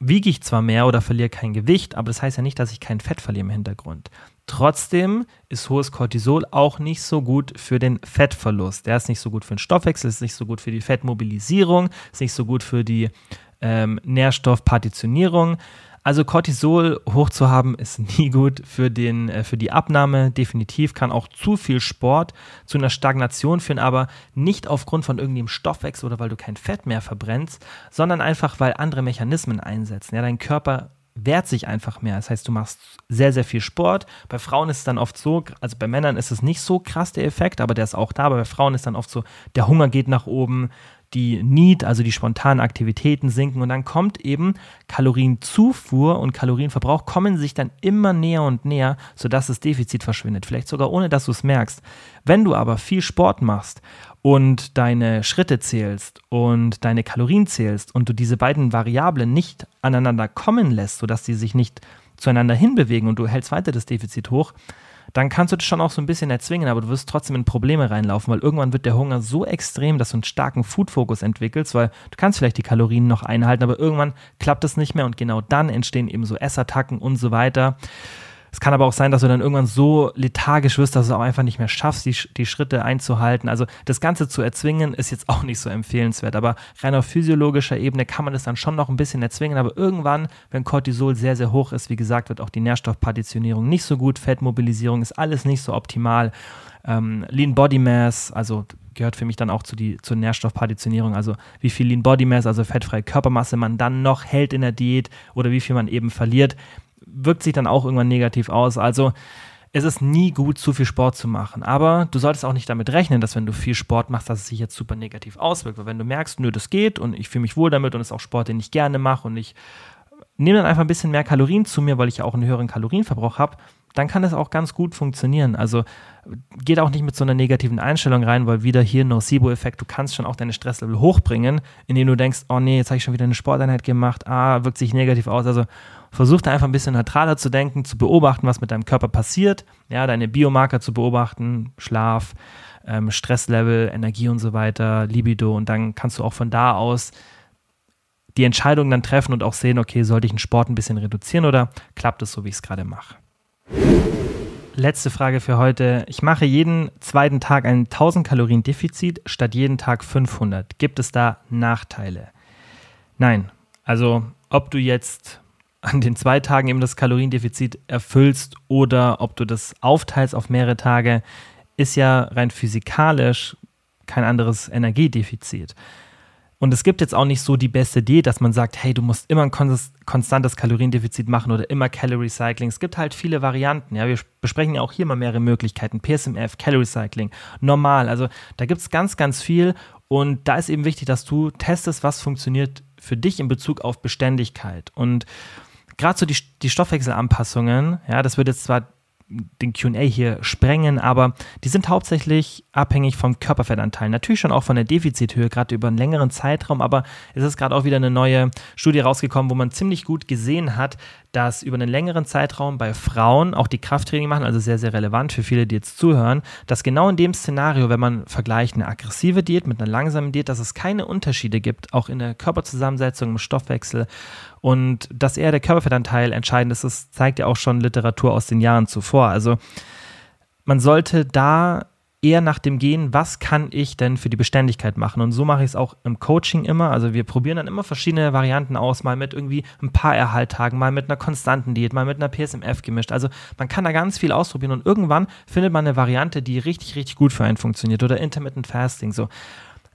wiege ich zwar mehr oder verliere kein Gewicht, aber das heißt ja nicht, dass ich kein Fett verliere im Hintergrund. Trotzdem ist hohes Cortisol auch nicht so gut für den Fettverlust. Der ist nicht so gut für den Stoffwechsel, ist nicht so gut für die Fettmobilisierung, ist nicht so gut für die ähm, Nährstoffpartitionierung. Also Cortisol hoch zu haben ist [LAUGHS] nie gut für, den, äh, für die Abnahme. Definitiv kann auch zu viel Sport zu einer Stagnation führen, aber nicht aufgrund von irgendeinem Stoffwechsel oder weil du kein Fett mehr verbrennst, sondern einfach, weil andere Mechanismen einsetzen. Ja, dein Körper wehrt sich einfach mehr. Das heißt, du machst sehr, sehr viel Sport. Bei Frauen ist es dann oft so, also bei Männern ist es nicht so krass der Effekt, aber der ist auch da. Aber bei Frauen ist dann oft so, der Hunger geht nach oben, die Need, also die spontanen Aktivitäten sinken und dann kommt eben Kalorienzufuhr und Kalorienverbrauch kommen sich dann immer näher und näher, sodass das Defizit verschwindet. Vielleicht sogar ohne, dass du es merkst. Wenn du aber viel Sport machst und deine Schritte zählst und deine Kalorien zählst und du diese beiden Variablen nicht aneinander kommen lässt, sodass sie sich nicht zueinander hinbewegen und du hältst weiter das Defizit hoch, dann kannst du das schon auch so ein bisschen erzwingen, aber du wirst trotzdem in Probleme reinlaufen, weil irgendwann wird der Hunger so extrem, dass du einen starken Food-Fokus entwickelst, weil du kannst vielleicht die Kalorien noch einhalten, aber irgendwann klappt es nicht mehr und genau dann entstehen eben so Essattacken und so weiter. Es kann aber auch sein, dass du dann irgendwann so lethargisch wirst, dass du auch einfach nicht mehr schaffst, die, die Schritte einzuhalten. Also das Ganze zu erzwingen, ist jetzt auch nicht so empfehlenswert. Aber rein auf physiologischer Ebene kann man das dann schon noch ein bisschen erzwingen. Aber irgendwann, wenn Cortisol sehr, sehr hoch ist, wie gesagt, wird auch die Nährstoffpartitionierung nicht so gut. Fettmobilisierung ist alles nicht so optimal. Ähm, Lean Body Mass, also gehört für mich dann auch zu die, zur Nährstoffpartitionierung, also wie viel Lean Body Mass, also fettfreie Körpermasse man dann noch hält in der Diät oder wie viel man eben verliert wirkt sich dann auch irgendwann negativ aus. Also es ist nie gut, zu viel Sport zu machen. Aber du solltest auch nicht damit rechnen, dass wenn du viel Sport machst, dass es sich jetzt super negativ auswirkt. Weil wenn du merkst, nö, das geht und ich fühle mich wohl damit und es ist auch Sport, den ich gerne mache und ich nehme dann einfach ein bisschen mehr Kalorien zu mir, weil ich ja auch einen höheren Kalorienverbrauch habe, dann kann das auch ganz gut funktionieren. Also geht auch nicht mit so einer negativen Einstellung rein, weil wieder hier Nocebo-Effekt, du kannst schon auch deine Stresslevel hochbringen, indem du denkst, oh nee, jetzt habe ich schon wieder eine Sporteinheit gemacht, ah, wirkt sich negativ aus. Also versuch da einfach ein bisschen neutraler zu denken, zu beobachten, was mit deinem Körper passiert, ja, deine Biomarker zu beobachten, Schlaf, ähm, Stresslevel, Energie und so weiter, Libido und dann kannst du auch von da aus die Entscheidung dann treffen und auch sehen, okay, sollte ich den Sport ein bisschen reduzieren oder klappt es so, wie ich es gerade mache? Letzte Frage für heute. Ich mache jeden zweiten Tag ein 1000 Kalorien Defizit statt jeden Tag 500. Gibt es da Nachteile? Nein. Also, ob du jetzt an den zwei Tagen eben das Kaloriendefizit erfüllst oder ob du das aufteilst auf mehrere Tage, ist ja rein physikalisch kein anderes Energiedefizit. Und es gibt jetzt auch nicht so die beste Idee, dass man sagt, hey, du musst immer ein konstantes Kaloriendefizit machen oder immer Calorie Cycling. Es gibt halt viele Varianten. Ja, wir besprechen ja auch hier mal mehrere Möglichkeiten. PSMF, Calorie Cycling, normal. Also da gibt es ganz, ganz viel. Und da ist eben wichtig, dass du testest, was funktioniert für dich in Bezug auf Beständigkeit. Und gerade so die, die Stoffwechselanpassungen, ja, das wird jetzt zwar den QA hier sprengen, aber die sind hauptsächlich abhängig vom Körperfettanteil. Natürlich schon auch von der Defizithöhe, gerade über einen längeren Zeitraum, aber es ist gerade auch wieder eine neue Studie rausgekommen, wo man ziemlich gut gesehen hat, dass über einen längeren Zeitraum bei Frauen auch die Krafttraining machen, also sehr, sehr relevant für viele, die jetzt zuhören, dass genau in dem Szenario, wenn man vergleicht eine aggressive Diät mit einer langsamen Diät, dass es keine Unterschiede gibt, auch in der Körperzusammensetzung, im Stoffwechsel und dass eher der Körperfettanteil entscheidend ist, das zeigt ja auch schon Literatur aus den Jahren zuvor. Also man sollte da eher nach dem gehen, was kann ich denn für die Beständigkeit machen? Und so mache ich es auch im Coaching immer. Also wir probieren dann immer verschiedene Varianten aus, mal mit irgendwie ein paar Erhalttagen, mal mit einer konstanten Diät, mal mit einer PSMF gemischt. Also man kann da ganz viel ausprobieren und irgendwann findet man eine Variante, die richtig, richtig gut für einen funktioniert oder Intermittent Fasting. So.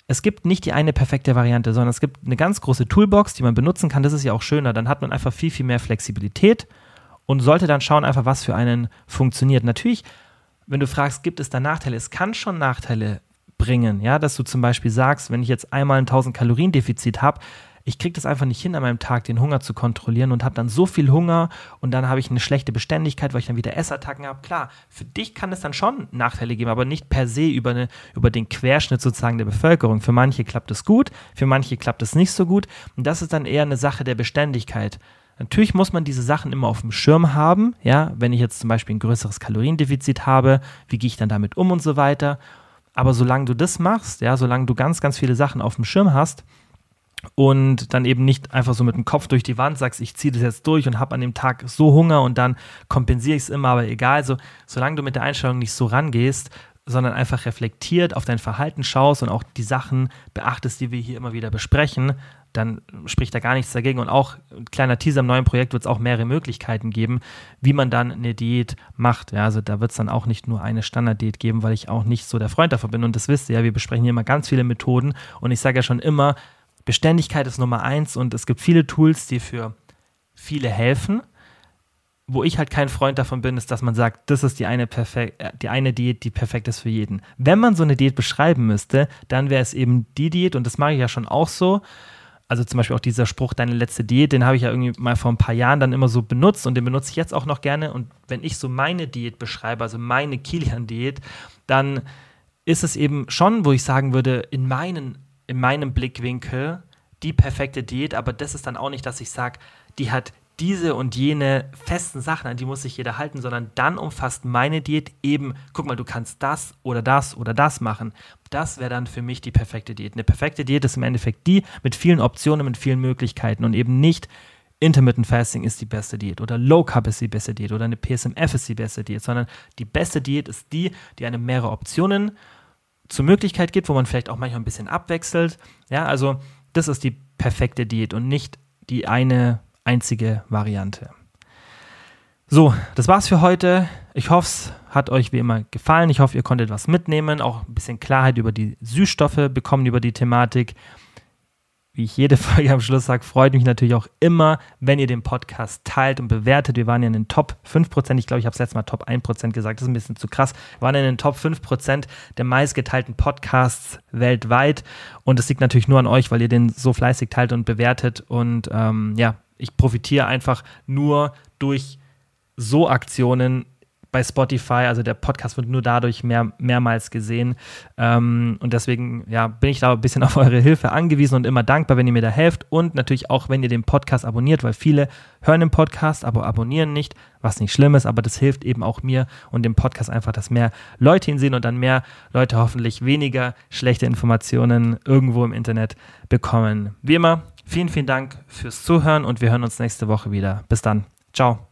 Es gibt nicht die eine perfekte Variante, sondern es gibt eine ganz große Toolbox, die man benutzen kann. Das ist ja auch schöner. Dann hat man einfach viel, viel mehr Flexibilität und sollte dann schauen, einfach was für einen funktioniert. Natürlich wenn du fragst, gibt es da Nachteile? Es kann schon Nachteile bringen, ja, dass du zum Beispiel sagst, wenn ich jetzt einmal ein 1000 Kalorien Defizit habe, ich kriege das einfach nicht hin, an meinem Tag den Hunger zu kontrollieren und habe dann so viel Hunger und dann habe ich eine schlechte Beständigkeit, weil ich dann wieder Essattacken habe. Klar, für dich kann es dann schon Nachteile geben, aber nicht per se über, eine, über den Querschnitt sozusagen der Bevölkerung. Für manche klappt es gut, für manche klappt es nicht so gut und das ist dann eher eine Sache der Beständigkeit. Natürlich muss man diese Sachen immer auf dem Schirm haben. Ja, wenn ich jetzt zum Beispiel ein größeres Kaloriendefizit habe, wie gehe ich dann damit um und so weiter. Aber solange du das machst, ja, solange du ganz, ganz viele Sachen auf dem Schirm hast und dann eben nicht einfach so mit dem Kopf durch die Wand sagst, ich ziehe das jetzt durch und habe an dem Tag so Hunger und dann kompensiere ich es immer, aber egal, so, solange du mit der Einstellung nicht so rangehst, sondern einfach reflektiert auf dein Verhalten schaust und auch die Sachen beachtest, die wir hier immer wieder besprechen, dann spricht da gar nichts dagegen. Und auch ein kleiner Teaser im neuen Projekt wird es auch mehrere Möglichkeiten geben, wie man dann eine Diät macht. Ja, also da wird es dann auch nicht nur eine Standarddiät geben, weil ich auch nicht so der Freund davon bin. Und das wisst ihr ja, wir besprechen hier immer ganz viele Methoden. Und ich sage ja schon immer, Beständigkeit ist Nummer eins und es gibt viele Tools, die für viele helfen wo ich halt kein Freund davon bin, ist, dass man sagt, das ist die eine, perfekt, äh, die eine Diät, die perfekt ist für jeden. Wenn man so eine Diät beschreiben müsste, dann wäre es eben die Diät, und das mache ich ja schon auch so. Also zum Beispiel auch dieser Spruch, deine letzte Diät, den habe ich ja irgendwie mal vor ein paar Jahren dann immer so benutzt und den benutze ich jetzt auch noch gerne. Und wenn ich so meine Diät beschreibe, also meine Kilian-Diät, dann ist es eben schon, wo ich sagen würde, in, meinen, in meinem Blickwinkel die perfekte Diät, aber das ist dann auch nicht, dass ich sage, die hat diese und jene festen Sachen, an die muss sich jeder halten, sondern dann umfasst meine Diät eben, guck mal, du kannst das oder das oder das machen. Das wäre dann für mich die perfekte Diät. Eine perfekte Diät ist im Endeffekt die mit vielen Optionen, mit vielen Möglichkeiten und eben nicht Intermittent Fasting ist die beste Diät oder Low Carb ist die beste Diät oder eine PSMF ist die beste Diät, sondern die beste Diät ist die, die einem mehrere Optionen zur Möglichkeit gibt, wo man vielleicht auch manchmal ein bisschen abwechselt. Ja, also das ist die perfekte Diät und nicht die eine einzige Variante. So, das war's für heute. Ich hoffe, es hat euch wie immer gefallen. Ich hoffe, ihr konntet was mitnehmen, auch ein bisschen Klarheit über die Süßstoffe bekommen, über die Thematik wie ich jede [LAUGHS] Folge am Schluss sage, freut mich natürlich auch immer, wenn ihr den Podcast teilt und bewertet. Wir waren ja in den Top 5%, ich glaube, ich habe es letztes Mal Top 1% gesagt, das ist ein bisschen zu krass. Wir waren in den Top 5% der meistgeteilten Podcasts weltweit und es liegt natürlich nur an euch, weil ihr den so fleißig teilt und bewertet und ähm, ja, ich profitiere einfach nur durch so Aktionen bei Spotify, also der Podcast wird nur dadurch mehr, mehrmals gesehen. Ähm, und deswegen ja, bin ich da ein bisschen [LAUGHS] auf eure Hilfe angewiesen und immer dankbar, wenn ihr mir da helft. Und natürlich auch, wenn ihr den Podcast abonniert, weil viele hören den Podcast, aber abonnieren nicht, was nicht schlimm ist, aber das hilft eben auch mir und dem Podcast einfach, dass mehr Leute ihn sehen und dann mehr Leute hoffentlich weniger schlechte Informationen irgendwo im Internet bekommen. Wie immer, vielen, vielen Dank fürs Zuhören und wir hören uns nächste Woche wieder. Bis dann. Ciao.